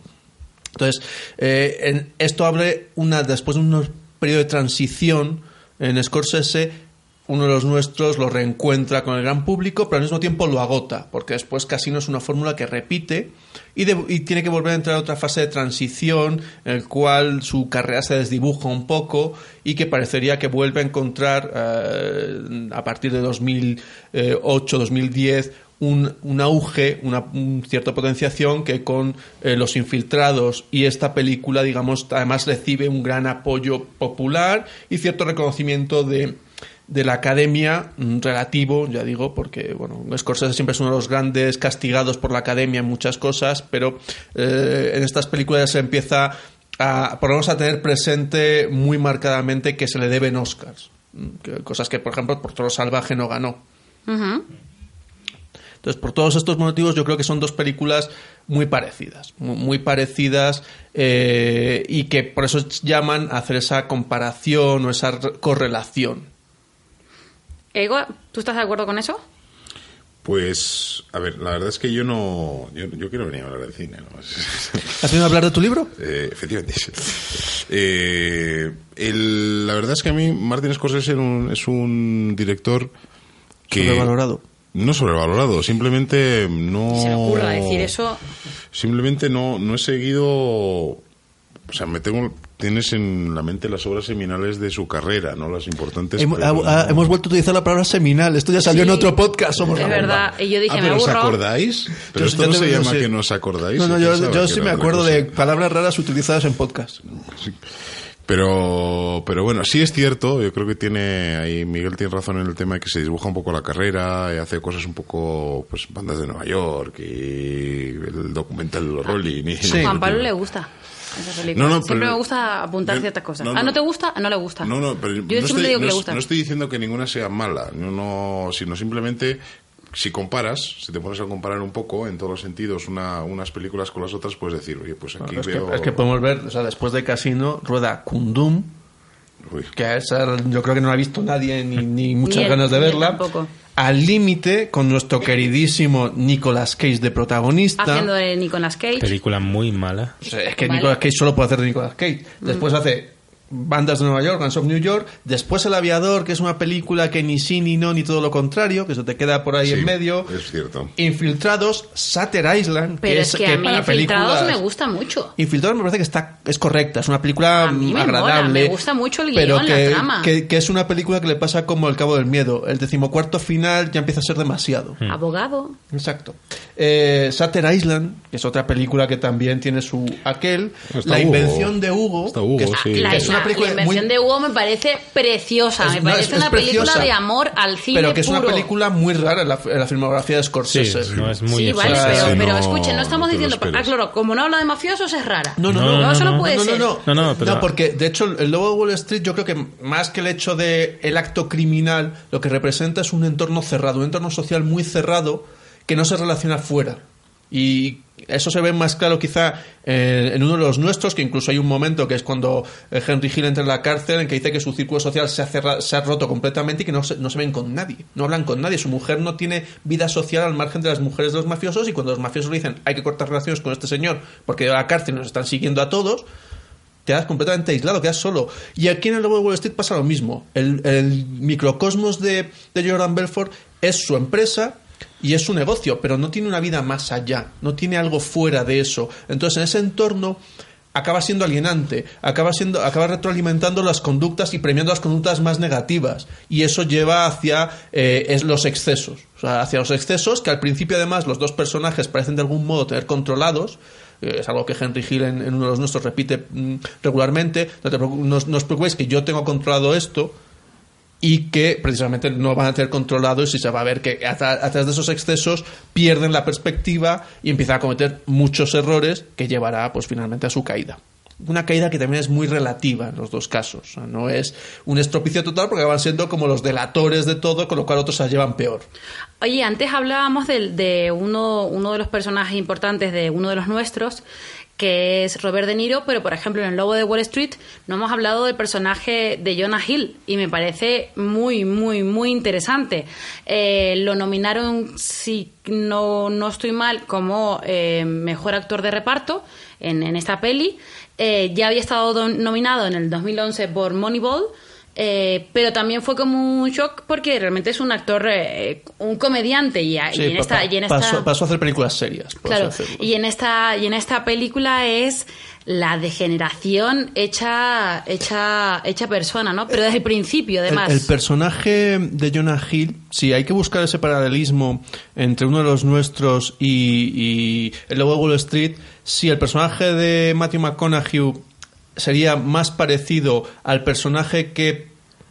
Entonces, eh, en- esto abre una, después de un periodo de transición en Scorsese, uno de los nuestros lo reencuentra con el gran público, pero al mismo tiempo lo agota, porque después Casino es una fórmula que repite y, de- tiene que volver a entrar a otra fase de transición en el cual su carrera se desdibuja un poco y que parecería que vuelve a encontrar eh, a partir de 2008-2010 un, un auge, una un cierta potenciación que con eh, Los Infiltrados y esta película, digamos, además recibe un gran apoyo popular y cierto reconocimiento de, de la academia mm, relativo, ya digo, porque bueno, Scorsese siempre es uno de los grandes castigados por la academia en muchas cosas, pero eh, en estas películas se empieza a, por lo menos a tener presente muy marcadamente que se le deben Oscars. Mm, cosas que, por ejemplo, por Toro Salvaje no ganó. Ujú. Entonces, por todos estos motivos, yo creo que son dos películas muy parecidas, muy, muy parecidas eh, y que por eso llaman a hacer esa comparación o esa re- correlación. Ego, ¿tú estás de acuerdo con eso? Pues, a ver, la verdad es que yo no. Yo, yo quiero venir a hablar de cine, ¿no? <laughs> ¿Has venido a hablar de tu libro? Eh, efectivamente. Eh, el- la verdad es que a mí Martin Scorsese era un- es un director que. Sobrevalorado. No sobrevalorado, simplemente no. Se me ocurra decir eso. Simplemente no, no he seguido. O sea, me tengo. Tienes en la mente las obras seminales de su carrera, ¿no? Las importantes. Hemos, pero no- hemos vuelto a utilizar la palabra seminal. Esto ya salió Sí. en otro podcast. Somos Es la verdad. Y yo dije, Ah, me pero ¿os aburro. acordáis? Pero Yo- esto yo no se llama sí. que no os acordáis. No, no, Yo que sí me acuerdo cosa. de palabras raras utilizadas en podcast. Sí. Pero, pero bueno, sí es cierto, yo creo que tiene, ahí Miguel tiene razón en el tema de que se dibuja un poco la carrera, y hace cosas un poco, pues, bandas de Nueva York y el documental de los Rolling. y- Sí. A Juan Pablo le gusta esa película. No, no, Siempre pero- me gusta apuntar no, ciertas cosas. no, ah, no. ¿no te gusta? No le gusta. No, no, pero Yo no siempre estoy, digo que no le gusta. no estoy diciendo que ninguna sea mala, no, no, sino simplemente si comparas, si te pones a comparar un poco en todos los sentidos una, unas películas con las otras, puedes decir, oye, pues aquí es, que, veo... es que podemos ver, o sea, después de Casino, rueda Kundum, Uy. que esa yo creo que no la ha visto nadie ni, ni muchas Ni él, ganas de verla. Al límite con nuestro queridísimo Nicolas Cage de protagonista. Haciendo de Nicolas Cage. Película muy mala. O sea, es que Vale. Nicolas Cage solo puede hacer de Nicolas Cage. Después hace Bandas de Nueva York, Guns of New York. Después El Aviador, que es una película que ni sí ni no, ni todo lo contrario, que se te queda por ahí Sí, en medio. Es cierto. Infiltrados, Sutter Island. Pero es que, a mí para Infiltrados películas- me gusta mucho. Infiltrados me parece que está es correcta, es una película A mí me agradable. mola, me gusta mucho el pero guion, la que, trama. Que, que es una película que le pasa como el cabo del miedo. El decimocuarto final ya empieza a ser demasiado. Hmm. Abogado. Exacto. Eh, Sutter Island, que es otra película que también tiene su aquel. Está la Hugo. invención de Hugo. Está Hugo, que es, sí. La, es una la- película la invención muy- de Hugo me parece preciosa. Es- me no, parece es- una película preciosa. de amor al cine pero que es una película muy rara en la, en la filmografía de Sí, Scorsese. no es muy Sí, vale, pero, Sí, pero no- escuchen, no estamos diciendo. Ah, claro, como no habla de mafiosos es rara. No, no, No, no, no, eso no, no, puede no, no, ser. no. No, no, pero- porque de hecho el Lobo de Wall Street yo creo que más que el hecho de el acto criminal, lo que representa es un entorno cerrado, un entorno social muy cerrado que no se relaciona fuera. Y eso se ve más claro quizá eh, en uno de los nuestros, que incluso hay un momento que es cuando eh, Henry Hill entra en la cárcel, en que dice que su círculo social se ha, cerra- se ha roto completamente y que no se, no se ven con nadie, no hablan con nadie. Su mujer no tiene vida social al margen de las mujeres de los mafiosos y cuando los mafiosos le dicen hay que cortar relaciones con este señor porque a la cárcel nos están siguiendo a todos, te das completamente aislado, quedas solo. Y aquí en el Lobo de Wall Street pasa lo mismo. El, el microcosmos de, de Jordan Belfort es su empresa y es su negocio, pero no tiene una vida más allá, no tiene algo fuera de eso. Entonces, en ese entorno acaba siendo alienante, acaba siendo, acaba retroalimentando las conductas y premiando las conductas más negativas. Y eso lleva hacia eh, es los excesos. Hacia los excesos que al principio además los dos personajes parecen de algún modo tener controlados, eh, es algo que Henry Hill en, uno de los nuestros repite mm, regularmente, no, te no no os preocupéis que yo tengo controlado esto y que precisamente no van a tener controlado y se va a ver que a, tra- a través de esos excesos pierden la perspectiva y empiezan a cometer muchos errores que llevará pues finalmente a su caída. Una caída que también es muy relativa en los dos casos. No es un estropicio total porque van siendo como los delatores de todo, con lo cual otros se llevan peor. Oye, antes hablábamos del- de, uno, uno de los personajes importantes de uno de los nuestros, que es Robert De Niro, pero por ejemplo en El Lobo de Wall Street no hemos hablado del personaje de Jonah Hill y me parece muy, muy, muy interesante. Eh, lo nominaron, si no, no estoy mal, como eh, mejor actor de reparto en, en esta peli. Eh, ya había estado nominado en el 2011 por Moneyball. Eh, pero también fue como un shock porque realmente es un actor, eh, un comediante y, Sí, en esta, pa- y en esta pasó, pasó a hacer películas serias. Claro, y en esta y en esta película es la degeneración hecha hecha hecha persona, ¿no? Pero desde el principio, además. el personaje de Jonah Hill, sí, hay que buscar ese paralelismo entre uno de los nuestros y, y el lobo de Wall Street. Si el personaje de Matthew McConaughey sería más parecido al personaje que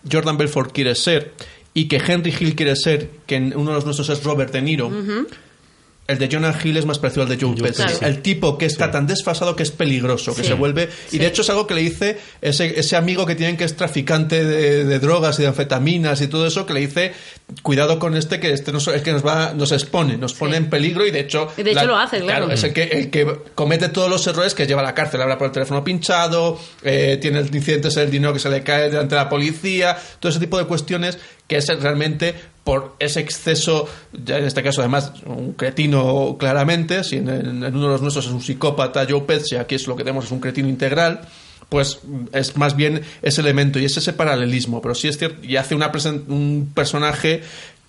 Jordan Belfort quiere ser y que Henry Hill quiere ser, que uno de los nuestros es Robert De Niro. El de Jonah Hill es más parecido al de Joe Pesci. El tipo que está tan desfasado que es peligroso, que Sí. se vuelve... Y de hecho es algo que le dice ese, ese amigo que tienen que es traficante de, de drogas y de anfetaminas y todo eso, que le dice, cuidado con este, que este nos, es que nos va nos expone, nos pone en peligro y de hecho... Y de hecho lo hace, claro. es el que, el que comete todos los errores que lleva a la cárcel. Habla por el teléfono pinchado, eh, tiene el incidente el dinero que se le cae delante de la policía, todo ese tipo de cuestiones que es realmente por ese exceso, ya en este caso además un cretino claramente, si en, uno de los nuestros es un psicópata Joe Pesci, aquí es lo que tenemos es un cretino integral, pues es más bien ese elemento y es ese paralelismo, pero sí es cierto, y hace una un personaje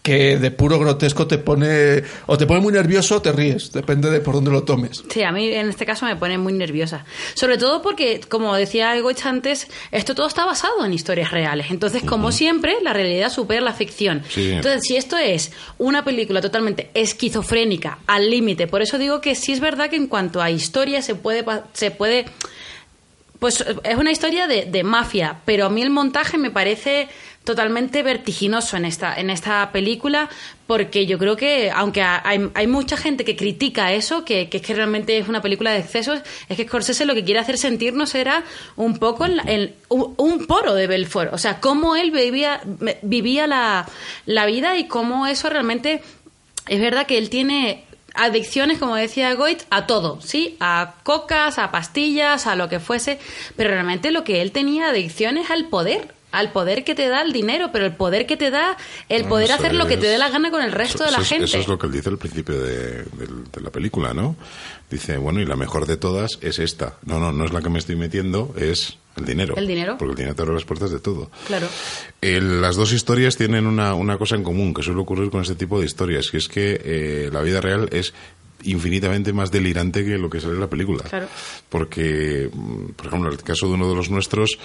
que de puro grotesco te pone o te pone muy nervioso o te ríes, depende de por dónde lo tomes. Sí, a mí en este caso me pone muy nerviosa. Sobre todo porque, como decía Goich antes, esto todo está basado en historias reales. Entonces, como siempre, la realidad supera la ficción. Sí. Entonces, si esto es una película totalmente esquizofrénica, al límite, por eso digo que sí es verdad que en cuanto a historia se puede... Se puede pues es una historia de, de mafia, pero a mí el montaje me parece totalmente vertiginoso en esta, en esta película, porque yo creo que, aunque hay, hay mucha gente que critica eso, que, que es que realmente es una película de excesos, es que Scorsese lo que quiere hacer sentirnos era un poco un, un poro de Belfort, o sea, cómo él vivía, vivía la, la vida y cómo eso realmente es verdad que él tiene adicciones, como decía Goit, a todo, ¿sí? A cocas, a pastillas, a lo que fuese, pero realmente lo que él tenía adicciones al poder, al poder que te da el dinero, pero el poder que te da el No, poder hacer lo que te dé la gana con el resto eso- de la eso es- gente. Eso es lo que él dice al principio de, la película, ¿no? Dice, bueno, y la mejor de todas es esta. No, no, no es la que me estoy metiendo, es el dinero. El dinero. Porque el dinero te abre las puertas de todo. Claro. El- las dos historias tienen una, una cosa en común que suele ocurrir con este tipo de historias, que es que eh, la vida real es infinitamente más delirante que lo que sale en la película. Claro. Porque, mm, por ejemplo, en el caso de uno de los nuestros,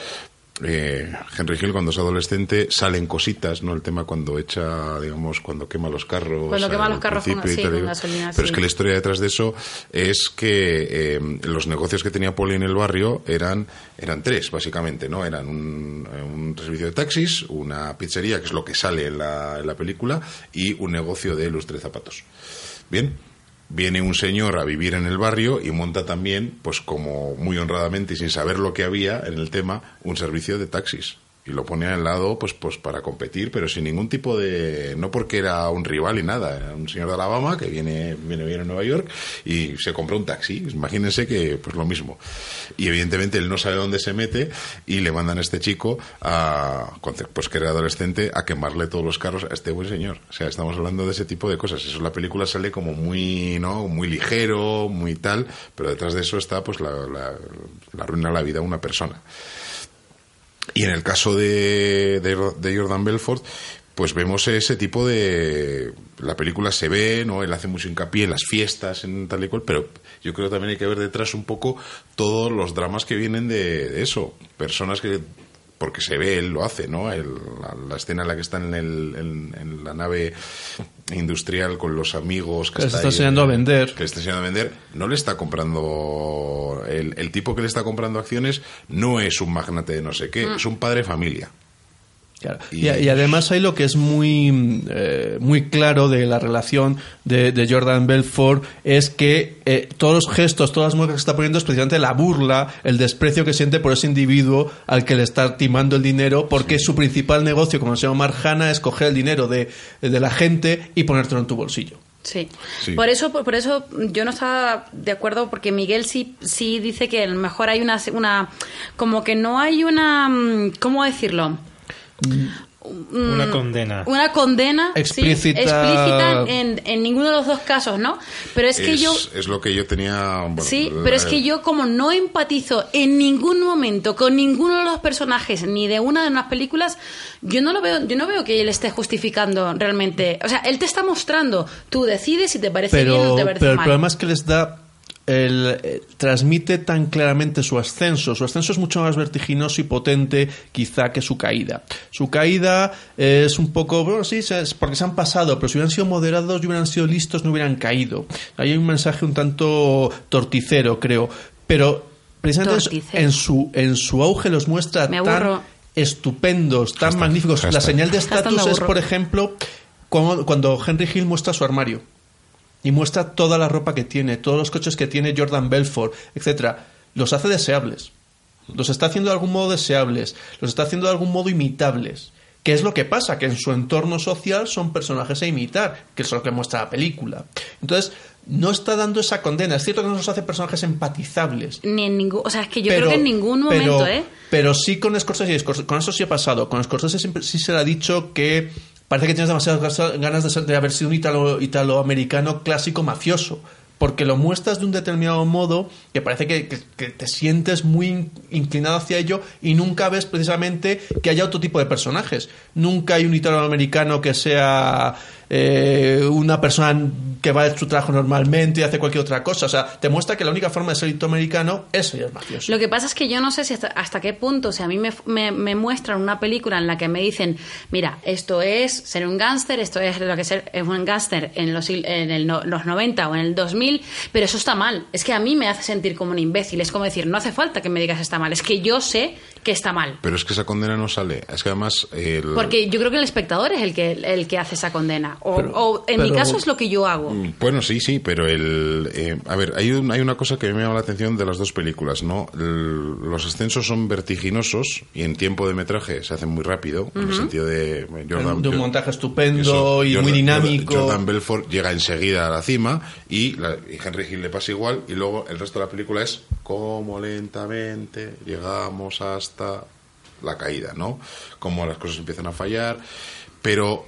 eh, Henry Hill cuando es adolescente salen cositas, ¿no? El tema cuando echa, digamos, cuando quema los carros. Cuando quema los carros con- sí, con gasolina, Pero es que la historia detrás de eso es que eh, los negocios que tenía Poli en el barrio eran, eran tres, básicamente, ¿no? Eran un, eh, un servicio de taxis, una pizzería, que es lo que sale en la, en la película, y un negocio de lustre zapatos. Bien, viene un señor a vivir en el barrio y monta también, pues como muy honradamente y sin saber lo que había en el tema, un servicio de taxis. Y lo pone al lado, pues, pues para competir, pero sin ningún tipo de. No porque era un rival y nada. Era un señor de Alabama que viene, viene, viene a Nueva York y se compra un taxi. Imagínense que, pues lo mismo. Y evidentemente él no sabe dónde se mete y le mandan a este chico, a, pues que era adolescente, a quemarle todos los carros a este buen señor. O sea, estamos hablando de ese tipo de cosas. Eso la película sale como muy, ¿no? Muy ligero, muy tal, pero detrás de eso está, pues, la, la ruina de la vida de una persona. Y en el caso de, de, Jordan Belfort, pues vemos ese tipo de... La película se ve, ¿no? Él hace mucho hincapié en las fiestas, en tal y cual, pero yo creo que también hay que ver detrás un poco todos los dramas que vienen de eso. Personas que... Porque se ve, él lo hace, ¿no? El- la, la escena en la que están en, el- en- en la nave industrial con los amigos que, Que está ahí, enseñando a vender. que está enseñando a vender, no le está comprando. El, el tipo que le está comprando acciones no es un magnate de no sé qué, es un padre de familia. Claro. Y- Y, y además hay lo que es muy, eh, muy claro de la relación de, de Jordan Belfort es que eh, todos los gestos, todas las muecas que está poniendo es precisamente la burla, el desprecio que siente por ese individuo al que le está timando el dinero porque su principal negocio, como se llama Marjana, es coger el dinero de, de la gente y ponértelo en tu bolsillo. Sí. Sí. Por eso, por, por eso yo no estaba de acuerdo porque Miguel sí, sí dice que a lo mejor hay una, una, como que no hay una, mm, ¿cómo decirlo? Una condena. Una condena sí, Explícita. en, en ninguno de los dos casos, ¿no? Pero es que es, yo es lo que yo tenía. bueno, Sí, la- pero es que yo como no empatizo en ningún momento con ninguno de los personajes ni de una de las películas, yo no lo veo, yo no veo que él esté justificando realmente. O sea, él te está mostrando, tú decides si te parece bien o Pero, te parece pero el mal. problema es que les da. El, eh, transmite tan claramente su ascenso. Su ascenso es mucho más vertiginoso y potente, quizá, que su caída. Su caída es un poco. Bueno, sí, es porque se han pasado, pero si hubieran sido moderados y hubieran sido listos, no hubieran caído. Ahí hay un mensaje un tanto torticero, creo. Pero precisamente Torticero. en su, en su auge los muestra tan estupendos, tan Hashtag, magníficos. La señal de estatus es, por ejemplo, cuando, cuando Henry Hill muestra su armario y muestra toda la ropa que tiene, todos los coches que tiene Jordan Belfort, etcétera, los hace deseables. Los está haciendo de algún modo deseables, los está haciendo de algún modo imitables. ¿Qué es lo que pasa? Que en su entorno social son personajes a imitar, que es lo que muestra la película. Entonces, no está dando esa condena. Es cierto que no nos hace personajes empatizables. Ni en ningún, o sea, es que yo creo que en ningún pero- momento, ¿eh? Pero sí con Scorsese, con eso sí ha pasado. Con Scorsese siempre, sí se le ha dicho que parece que tienes demasiadas ganas de, de haber sido un italo, italoamericano clásico mafioso. Porque lo muestras de un determinado modo que parece que, que- te sientes muy in- inclinado hacia ello y nunca ves precisamente que haya otro tipo de personajes. Nunca hay un italoamericano que sea eh, una persona que va a su trabajo normalmente y hace cualquier otra cosa. O sea, te muestra que la única forma de ser italoamericano es ser mafioso. Lo que pasa es que yo no sé si hasta, hasta qué punto, si a mí me, me- me muestran una película en la que me dicen, mira, esto es ser un gángster, esto es lo que ser un gángster en, los, en el los 90 o en el 2000, pero eso está mal. Es que a mí me hace sentir como un imbécil. Es como decir, no hace falta que me digas está mal, es que yo sé que está mal. Pero es que esa condena no sale. Es que además. el- Porque yo creo que el espectador es el que, el que hace esa condena. O, Pero- o en mi pero- caso es lo que yo hago. Mm, Bueno, sí, sí, pero el. eh, a ver, hay, un- hay una cosa que me llama la atención de las dos películas, ¿no? El- los ascensos son vertiginosos y en tiempo de metraje se hacen muy rápido, en el sentido de. eh, Jordan- de un montaje estupendo Eso, y Jordan- muy dinámico. Jordan Belfort llega enseguida a la cima y, la- y Henry Hill le pasa igual y luego el resto de la película es como lentamente llegamos hasta la caída, ¿no? Como las cosas empiezan a fallar, pero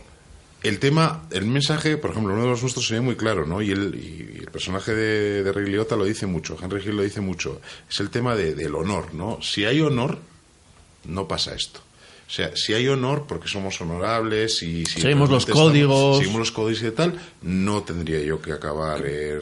el tema, el mensaje, por ejemplo, uno de los nuestros sería muy claro, ¿no? Y el, y el personaje de, de Ray Liotta lo dice mucho, Henry Hill lo dice mucho, es el tema de- del honor, ¿no? Si hay honor, no pasa esto. O sea, si hay honor, porque somos honorables y si Seguimos los realmente estamos- códigos. seguimos los códigos y tal, no tendría yo que acabar. eh,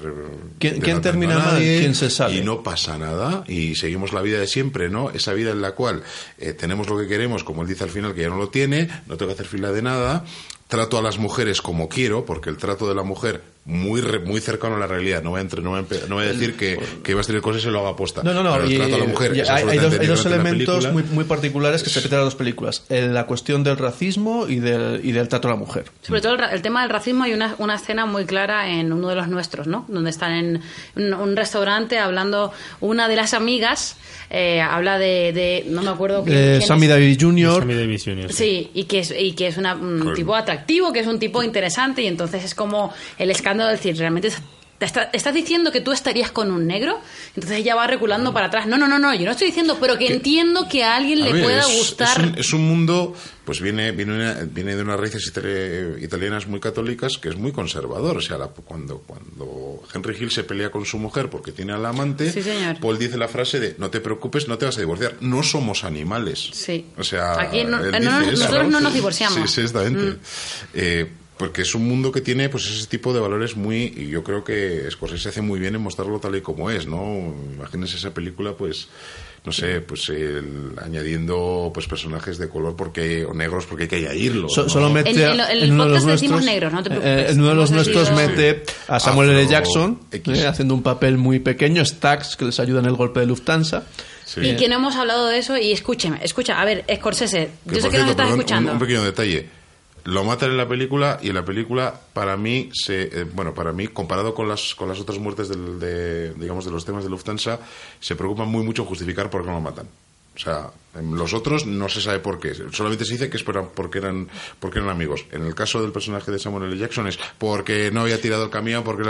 ¿Quién- termina mal? nadie, ¿Quién se sale? Y no pasa nada y seguimos la vida de siempre, ¿no? Esa vida en la cual eh, tenemos lo que queremos, como él dice al final, que ya no lo tiene, no tengo que hacer fila de nada. Trato a las mujeres como quiero, porque el trato de la mujer muy re- muy cercano a la realidad. No voy a, entre- no voy a, no voy a decir que, que vas a tener cosas y se lo haga aposta. No, no, no. Pero y- trato a la mujer y es hay, hay dos, hay dos elementos muy, muy particulares que se repiten en las dos películas. Eh, La cuestión del racismo y del, y del trato a la mujer. Sobre todo el, el tema del racismo, hay una, una escena muy clara en uno de los nuestros, ¿no? Donde están en un, un restaurante hablando, una de las amigas eh, habla de, de- no me acuerdo quién- Eh, quién Sammy es. Davis Jr. Sammy Davis Jr. Sí, y que es, y que es una- un Cool. tipo atractivo, que es un tipo interesante, y entonces es como el escándalo de decir, realmente es- te está- estás diciendo que tú estarías con un negro, entonces ella va reculando para atrás. No, no, no, no, yo no estoy diciendo, pero que entiendo que a alguien A le ver, pueda es, gustar. Es un, es un mundo, pues viene, viene, una- viene de unas raíces itali- italianas muy católicas que es muy conservador. O sea, la- cuando, cuando Henry Hill se pelea con su mujer porque tiene al amante, Sí. Paul dice la frase de no te preocupes, no te vas a divorciar. No somos animales. Sí. O sea, Aquí no- eso, nosotros no nos divorciamos. Sí, sí, exactamente. Mm. Eh, porque es un mundo que tiene pues ese tipo de valores muy y yo creo que Scorsese hace muy bien en mostrarlo tal y como es no imagínense esa película pues no sé pues el- añadiendo pues personajes de color porque o negros porque hay que añadirlos So- ¿no? Solo mete En- en en uno de los podcast decimos nuestros, negros, no te eh, preocupes. en uno de los nuestros mete a Samuel L. Afro Jackson X. eh, haciendo un papel muy pequeño, Stax, que les ayuda en el golpe de Lufthansa. Y Eh, que no hemos hablado de eso, y escúcheme, escucha, a ver, Scorsese, Que, yo sé que nos estás perdón, un- escuchando. Un, pequeño detalle. Lo matan en la película y en la película, para mí, se, eh, bueno, para mí, comparado con las, con las otras muertes del, de, digamos, de los temas de Lufthansa, se preocupan muy mucho en justificar por qué no lo matan. O sea, los otros no se sabe por qué. Solamente se dice que es por- porque eran, porque eran amigos. En el caso del personaje de Samuel L. Jackson es porque no había tirado el camión, porque...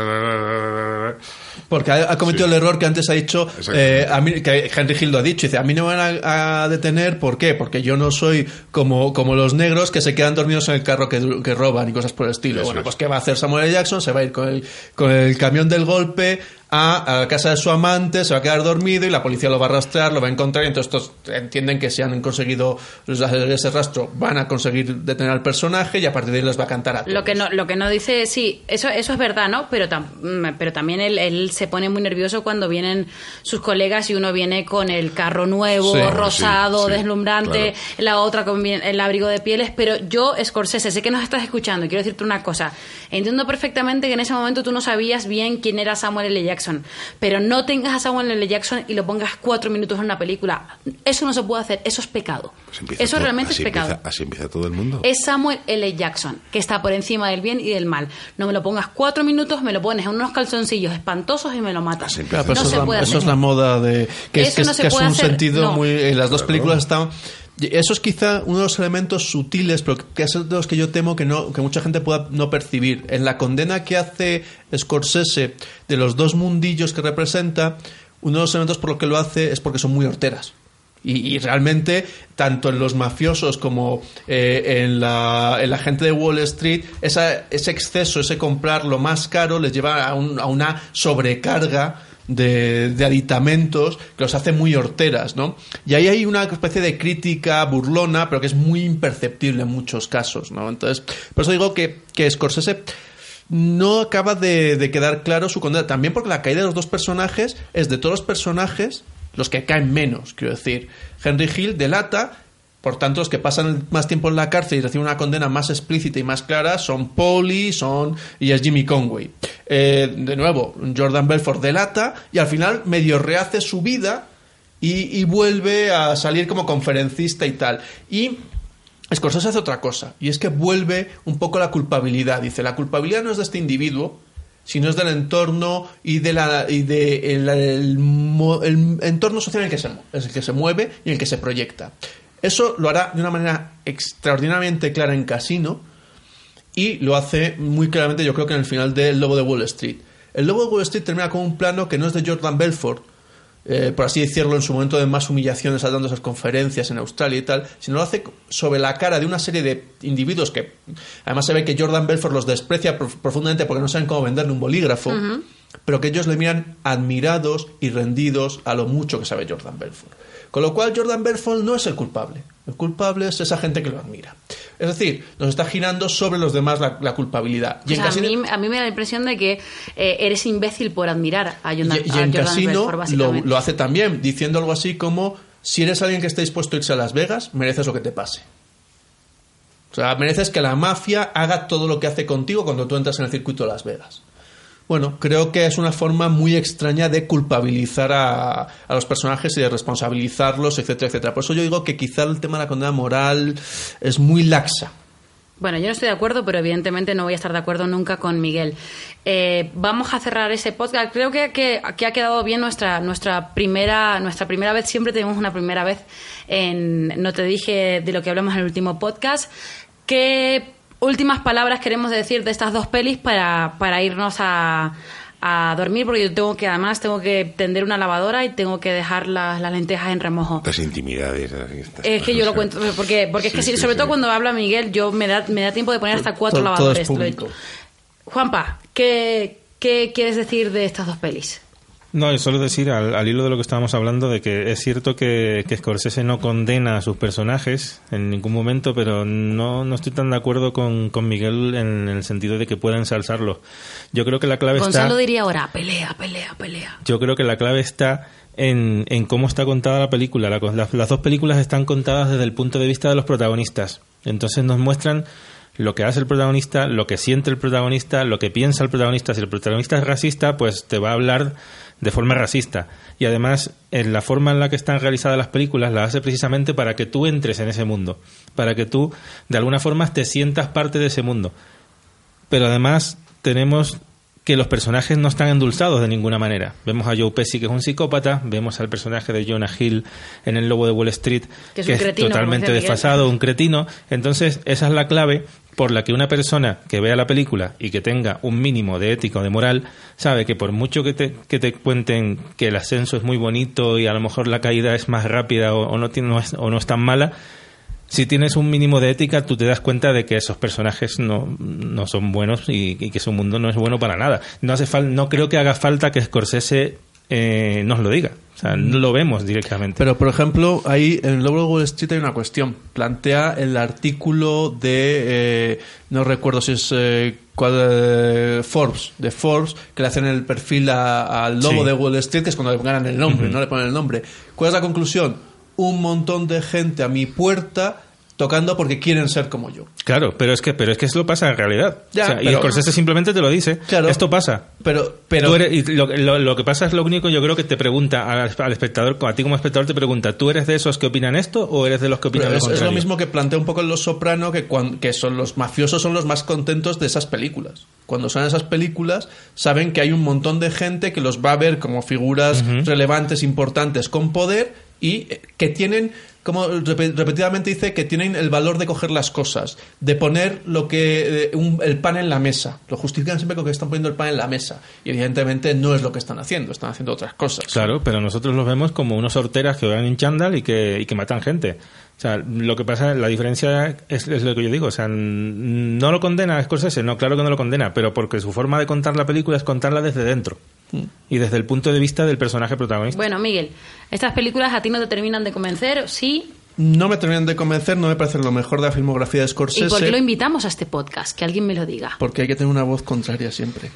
Porque ha, ha cometido Sí. el error que antes ha dicho, eh, a mí, que Henry Hill lo ha dicho, dice, a mí no me van a, a detener, ¿por qué? Porque yo no soy como, como los negros que se quedan dormidos en el carro que, que roban y cosas por el estilo. Eso bueno, es. pues ¿qué va a hacer Samuel L. Jackson? Se va a ir con el, con el camión del golpe a, a la casa de su amante, se va a quedar dormido y la policía lo va a rastrear, lo va a encontrar y entonces estos entienden que si han conseguido ese rastro van a conseguir detener al personaje y a partir de ahí les va a cantar a todos. Lo que no, lo que no dice, sí, eso, eso es verdad, ¿no? Pero, tam- mm, pero también él, él se pone muy nervioso cuando vienen sus colegas y uno viene con el carro nuevo, Sí, rosado, sí, sí, deslumbrante, la otra con el abrigo de pieles. Pero yo, Scorsese, sé que nos estás escuchando quiero decirte una cosa. Entiendo perfectamente que en ese momento tú no sabías bien quién era Samuel L. Jackson, pero no tengas a Samuel L. Jackson y lo pongas cuatro minutos en una película. Eso no se puede hacer. Eso es pecado. Pues Eso todo- realmente es pecado. empieza- así empieza todo el mundo. Es Samuel L. Jackson, que está por encima del bien y del mal. No me lo pongas cuatro minutos, me lo pones en unos calzoncillos espantosos y me lo matas. Así Claro, pero no eso, se es la, puede eso hacer. es la moda de que es, Eso que es- no se que es puede un hacer, sentido no. muy en las dos Claro. películas están eso es quizá uno de los elementos sutiles pero que es de los que yo temo que no que mucha gente pueda no percibir en la condena que hace Scorsese de los dos mundillos que representa uno de los elementos por lo que lo hace es porque son muy horteras y, realmente, tanto en los mafiosos como eh, en, la, en la gente de Wall Street, esa- ese exceso, ese comprar lo más caro, les lleva a, un- a una sobrecarga de, de aditamentos que los hace muy horteras, ¿no? Y ahí hay una especie de crítica burlona, pero que es muy imperceptible en muchos casos, ¿no? Entonces, por eso digo que, que Scorsese no acaba de, de quedar claro su condena. También porque la caída de los dos personajes es de todos los personajes los que caen menos. Quiero decir, Henry Hill delata, por tanto, los que pasan más tiempo en la cárcel y reciben una condena más explícita y más clara son Paulie son, y es Jimmy Conway. Eh, de nuevo, Jordan Belfort delata y al final medio rehace su vida y, y vuelve a salir como conferencista y tal. Y Scorsese hace otra cosa, y es que vuelve un poco la culpabilidad. Dice, la culpabilidad no es de este individuo, sino es del entorno y de entorno social en el que se en el que se mueve y en el que se proyecta. Eso lo hará de una manera extraordinariamente clara en Casino y lo hace muy claramente yo creo que en el final de El Lobo de Wall Street. El Lobo de Wall Street termina con un plano que no es de Jordan Belfort, eh, por así decirlo, en su momento de más humillaciones, dando esas conferencias en Australia y tal, sino lo hace sobre la cara de una serie de individuos que, además se ve que Jordan Belfort los desprecia prof- profundamente porque no saben cómo venderle un bolígrafo, pero que ellos le miran admirados y rendidos a lo mucho que sabe Jordan Belfort. Con lo cual Jordan Belfort no es el culpable, el culpable es esa gente que lo admira. Es decir, nos está girando sobre los demás la, la culpabilidad. O en sea, a, mí, a mí me da la impresión de que eh, eres imbécil por admirar a Jordan, y, y en Casino Belfort, lo, lo hace también, diciendo algo así como, si eres alguien que está dispuesto a irse a Las Vegas, mereces lo que te pase. O sea, mereces que la mafia haga todo lo que hace contigo cuando tú entras en el circuito de Las Vegas. Bueno, creo que es una forma muy extraña de culpabilizar a, los personajes y de responsabilizarlos, etcétera, etcétera. Por eso yo digo que quizá el tema de la condena moral es muy laxa. Bueno, yo no estoy de acuerdo, pero evidentemente no voy a estar de acuerdo nunca con Miguel. Eh, vamos a cerrar ese podcast. Creo que, que- que ha quedado bien nuestra, nuestra, primera, nuestra primera vez. Siempre tenemos una primera vez en No te dije de lo que hablamos en el último podcast. ¿Qué últimas palabras queremos decir de estas dos pelis para, para irnos a, a dormir? Porque yo tengo que, además, tengo que tender una lavadora y tengo que dejar las, las lentejas en remojo. Estas intimidades. estas Es que yo lo cuento, porque, porque es que sí, sobre sí. todo cuando habla Miguel, yo me da, me da tiempo de poner hasta cuatro Todo- todo es lavadores. público. Juanpa, ¿qué, ¿qué quieres decir de estas dos pelis? No, y solo decir al, al hilo de lo que estábamos hablando de que es cierto que, que Scorsese no condena a sus personajes en ningún momento, pero no, no estoy tan de acuerdo con, con Miguel en el sentido de que pueda ensalzarlo. Yo creo que la clave Gonzalo está. diría ahora, pelea, pelea, pelea. Yo creo que la clave está en, en cómo está contada la película. La las dos películas están contadas desde el punto de vista de los protagonistas. Entonces nos muestran lo que hace el protagonista, lo que siente el protagonista, lo que piensa el protagonista. Si el protagonista es racista, pues te va a hablar de forma racista. Y además, en la forma en la que están realizadas las películas, la hace precisamente para que tú entres en ese mundo, para que tú, de alguna forma, te sientas parte de ese mundo pero además tenemos que los personajes no están endulzados de ninguna manera. Vemos a Joe Pesci, que es un psicópata, vemos al personaje de Jonah Hill en El Lobo de Wall Street, Que es un cretino, totalmente desfasado, un cretino. Entonces, esa es la clave por la que una persona que vea la película y que tenga un mínimo de ética o de moral, sabe que por mucho que te, que te cuenten que el ascenso es muy bonito y a lo mejor la caída es más rápida o, no, tiene, es, o no es tan mala, si tienes un mínimo de ética, tú te das cuenta de que esos personajes no, no son buenos y, y que su mundo no es bueno para nada. No hace fal- no creo que haga falta que Scorsese eh, nos lo diga. O sea, no lo vemos directamente. Pero, por ejemplo, ahí en el Lobo de Wall Street hay una cuestión. Plantea el artículo de, eh, no recuerdo si es eh, cuál, eh, Forbes, de Forbes, que le hacen el perfil al Lobo Sí. de Wall Street, que es cuando le ganan el nombre, no le ponen el nombre. ¿Cuál es la conclusión? Un montón de gente a mi puerta tocando porque quieren ser como yo. Claro, pero es que, pero es que eso pasa en realidad. Ya, O sea, y pero- Scorsese simplemente te lo dice. Claro. Esto pasa. Pero, pero Tú eres- y lo, lo- lo que pasa es lo único, yo creo que te pregunta al, al espectador, a ti como espectador te pregunta, ¿tú eres de esos que opinan esto o eres de los que opinan Pero lo es, es contrario? lo mismo que plantea un poco en Los Soprano, que, que son los mafiosos son los más contentos de esas películas. Cuando son esas películas, saben que hay un montón de gente que los va a ver como figuras relevantes, importantes, con poder y eh, que tienen, como repe- repetidamente dice, que tienen el valor de coger las cosas, de poner lo que eh, un- el pan en la mesa. Lo justifican siempre con que están poniendo el pan en la mesa. Y evidentemente no es lo que están haciendo, están haciendo otras cosas. Claro, pero nosotros los vemos como unos horteras que van en chándal y que, y que matan gente. O sea, lo que pasa, la diferencia es, lo que yo digo. O sea, no lo condena Scorsese, no, claro que no lo condena, pero porque su forma de contar la película es contarla desde dentro. Y desde el punto de vista del personaje protagonista. Bueno, Miguel, ¿estas películas a ti no te terminan de convencer? Sí. No me terminan de convencer, no me parece lo mejor de la filmografía de Scorsese. ¿Y por qué lo invitamos a este podcast? Que alguien me lo diga. Porque hay que tener una voz contraria siempre.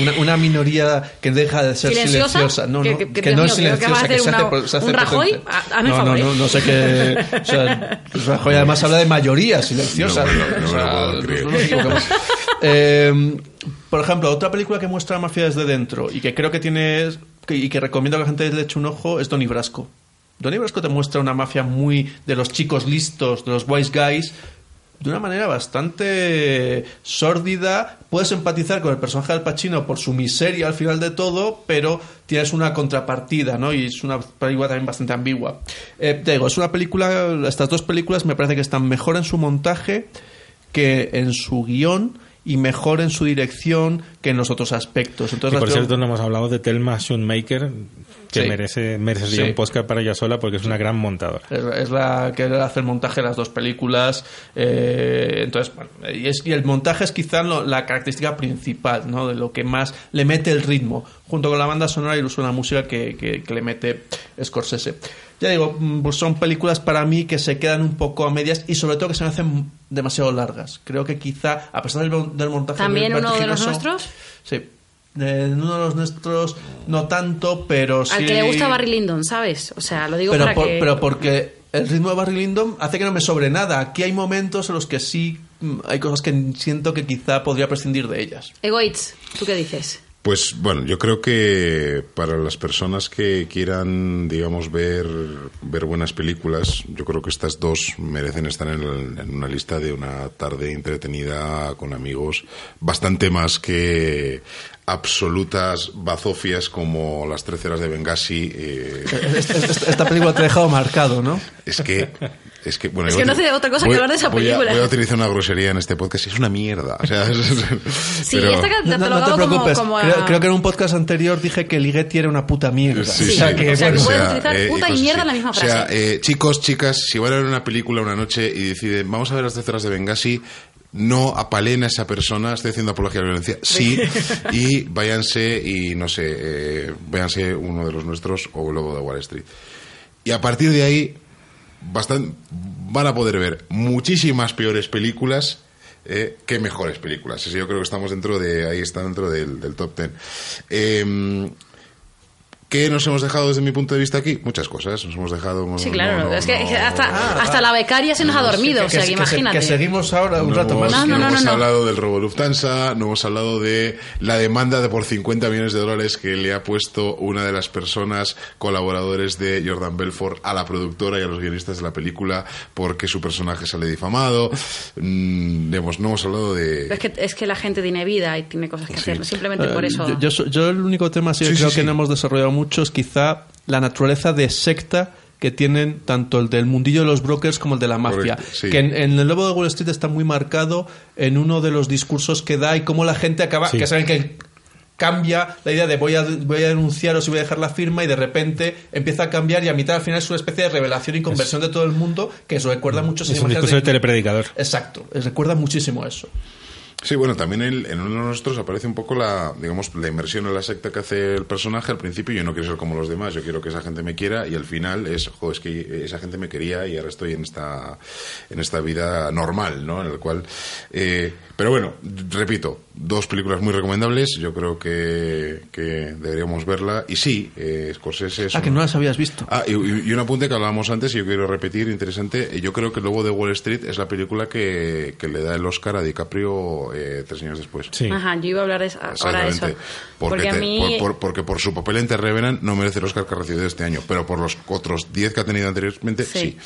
Una, una minoría que deja de ser ¿Silenciosa? silenciosa. No, Que- no, que- que, que, no es mío, que a silenciosa, que hacer se hace, una- se hace un Rajoy. potente. Ha- hazme no, favor, no, no, no sé qué. O sea, pues Rajoy además habla de mayoría silenciosa. Por ejemplo, otra película que muestra la mafia desde dentro y que creo que tiene que- y que recomiendo a la gente le eche un ojo es Donnie Brasco. Donnie Brasco te muestra una mafia muy de los chicos listos, de los wise guys, de una manera bastante sórdida. Puedes empatizar con el personaje del Pacino por su miseria al final de todo, pero tienes una contrapartida, ¿no? Y es una película también bastante ambigua. Eh, te digo, es una película, estas dos películas me parece que están mejor en su montaje que en su guion y mejor en su dirección que en los otros aspectos. Y Entonces, por cierto, no hemos hablado de Thelma Schoonmaker, que Sí. merece, merecería Sí. un podcast para ella sola porque es una gran montadora. Es, es la que hace el montaje de las dos películas. eh, entonces, bueno, y, es- y el montaje es quizá lo- la característica principal, ¿no? De lo que más le mete el ritmo, junto con la banda sonora y el uso de la música que, que- que le mete Scorsese. Ya digo, mm, pues son películas para mí que se quedan un poco a medias y sobre todo que se me hacen demasiado largas. Creo que quizá, a pesar del, del montaje ¿También uno de los nuestros? Sí. Eh, uno de los nuestros no tanto, pero sí... Al que le gusta Barry Lyndon, ¿sabes? O sea, lo digo pero, para por- que... pero porque el ritmo de Barry Lyndon hace que no me sobre nada. Aquí hay momentos en los que sí mm, hay cosas que siento que quizá podría prescindir de ellas. Egoitz, ¿tú qué dices? Pues bueno, yo creo que para las personas que quieran, digamos, ver, ver buenas películas, yo creo que estas dos merecen estar en, el- en una lista de una tarde entretenida con amigos, bastante más que absolutas bazofias como las treceras de Benghazi. eh, <laughs> Esta, esta- esta película te ha dejado marcado, ¿no? es que. Es que, bueno, Es que no hace otra cosa que hablar de esa voy a- película. Voy a utilizar una grosería en este podcast. Es una mierda. O sea, <laughs> es- Sí, pero- está No, no te catalogado como- preocupes. como, a- creo, creo que en un podcast anterior dije que Ligeti era una puta mierda. Sí, o sí. sea que, O sea, que puedes utilizar puta y mierda en la misma O sea, frase. eh, chicos, chicas, si van a ver una película una noche y deciden, vamos a ver las terceras de Benghazi, no apalen a esa persona, estoy haciendo apología a la violencia, sí, y váyanse y no sé, eh, váyanse uno de los nuestros o Globo de Wall Street. Y a partir de ahí, bastan- van a poder ver muchísimas peores películas eh, que mejores películas. Eso yo creo que estamos dentro de, ahí está dentro del, del top ten. Eh, ¿Qué nos hemos dejado desde mi punto de vista aquí? Muchas cosas. Nos hemos dejado. Sí, no, claro. no, es que no, hasta, no, hasta la becaria se nos ha dormido. o sea, que, que- que imagínate. que seguimos ahora un no rato hemos, más. No, no, no, hemos no, no. hablado del robo Lufthansa, no hemos hablado de la demanda de por 50 millones de dólares que le ha puesto una de las personas colaboradores de Jordan Belfort a la productora y a los guionistas de la película porque su personaje sale difamado. Mm, hemos- no hemos hablado de... Pero es que, es que la gente tiene vida y tiene cosas que hacer. Simplemente por Eh, eso. Yo, yo yo el único tema sí que Sí, creo sí, que sí. no hemos desarrollado mucho es quizá la naturaleza de secta que tienen tanto el del mundillo de los brokers como el de la mafia. Correcto, sí. Que en, en el Lobo de Wall Street está muy marcado en uno de los discursos que da y cómo la gente acaba, Sí. que saben que cambia la idea de voy a, voy a denunciaros y voy a dejar la firma y de repente empieza a cambiar y a mitad al final es una especie de revelación y conversión de todo el mundo que eso recuerda mucho esas Es un discurso de de- telepredicador. Exacto, recuerda muchísimo eso. Sí, bueno, también en, en uno de nuestros aparece un poco la, digamos, la inmersión en la secta que hace el personaje. Al principio yo no quiero ser como los demás, yo quiero que esa gente me quiera y al final es, jo, es que esa gente me quería y ahora estoy en esta, en esta vida normal, ¿no? En el cual, eh, pero bueno, repito, dos películas muy recomendables, yo creo que, que deberíamos verla y sí, eh, Scorsese es Ah, que no las habías visto. Ah, y, y un apunte que hablábamos antes y yo quiero repetir, interesante. Yo creo que el Lobo de Wall Street es la película que, que le da el Oscar a DiCaprio eh, tres años después. Ajá, yo iba a hablar de esa- ahora de eso. Exactamente. Porque, Porque a te- mí... por, por- porque por su papel en The Revenant no merece el Oscar que ha recibido este año, pero por los otros 10 que ha tenido anteriormente, sí.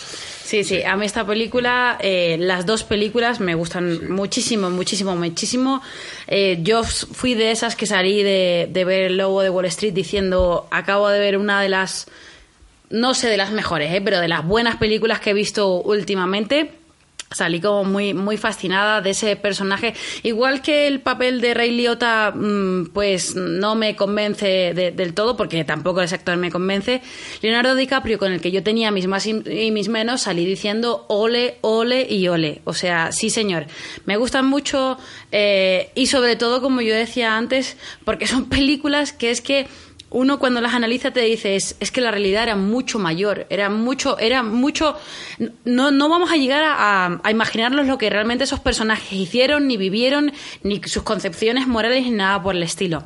Sí, sí, a mí esta película, eh, las dos películas me gustan muchísimo, muchísimo, muchísimo. Eh, yo fui de esas que salí de, de ver El Lobo de Wall Street diciendo, acabo de ver una de las, no sé de las mejores, eh, pero de las buenas películas que he visto últimamente. Salí como muy, muy fascinada de ese personaje. Igual que el papel de Ray Liotta, mm, pues no me convence de- del todo, porque tampoco ese actor me convence. Leonardo DiCaprio, con el que yo tenía mis más y mis menos, salí diciendo ole, ole y ole. O sea, sí señor. Me gustan mucho eh, y sobre todo, como yo decía antes, porque son <laughs> películas que es que uno cuando las analiza te dice es, es que la realidad era mucho mayor, era mucho, era mucho, no, no vamos a llegar a, a- a imaginarnos lo que realmente esos personajes hicieron, ni vivieron, ni sus concepciones morales, ni nada por el estilo.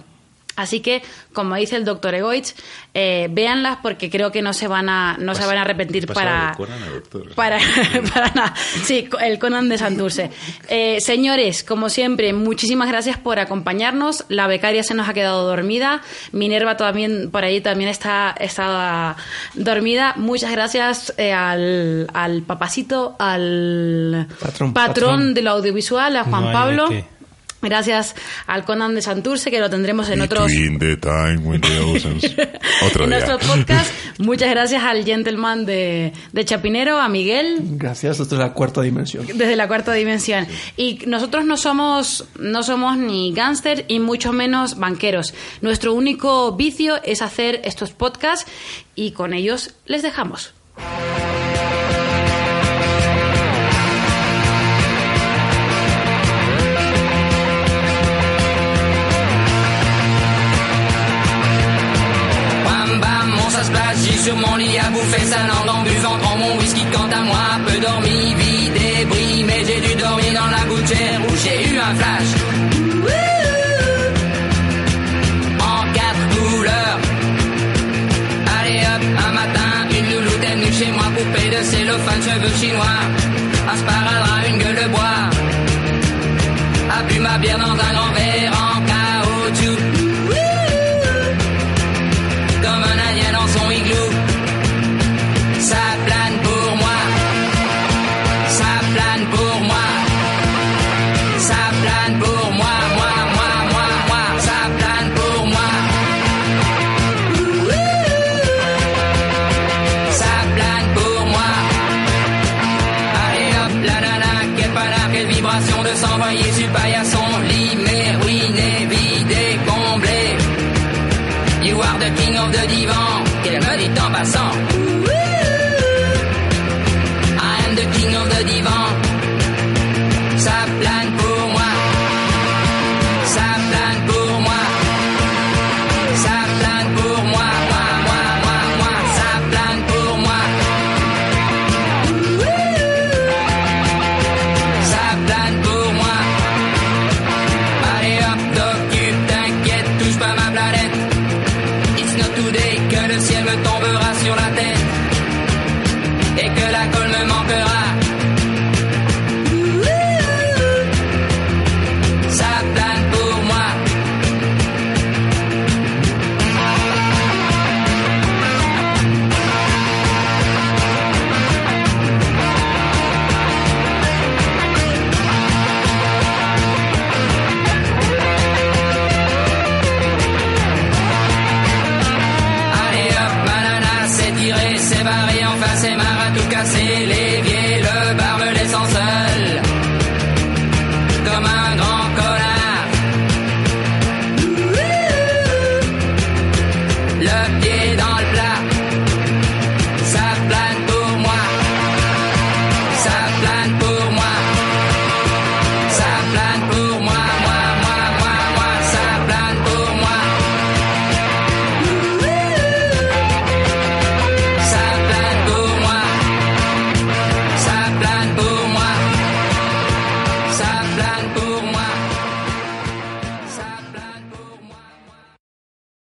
Así que, como dice el doctor Egoitz, eh, véanlas porque creo que no se van a, no se van a arrepentir para, Conan Doctor. para, <laughs> para nada. Sí, el Conan de Santurce. <laughs> Eh, señores, como siempre, muchísimas gracias por acompañarnos. La becaria se nos ha quedado dormida. Minerva también por ahí también está, está dormida. Muchas gracias eh, al, al papacito, al Patrón. patrón del audiovisual, a Juan No Pablo. Gracias al Conan de Santurce, que lo tendremos en otros the time when the oceans. <laughs> Otro en día. nuestro podcast. <laughs> Muchas gracias al gentleman de, de Chapinero, a Miguel, Gracias, esto es la cuarta dimensión. desde la cuarta dimensión. Y nosotros no somos, no somos ni gángster y mucho menos banqueros. Nuestro único vicio es hacer estos podcasts y con ellos les dejamos.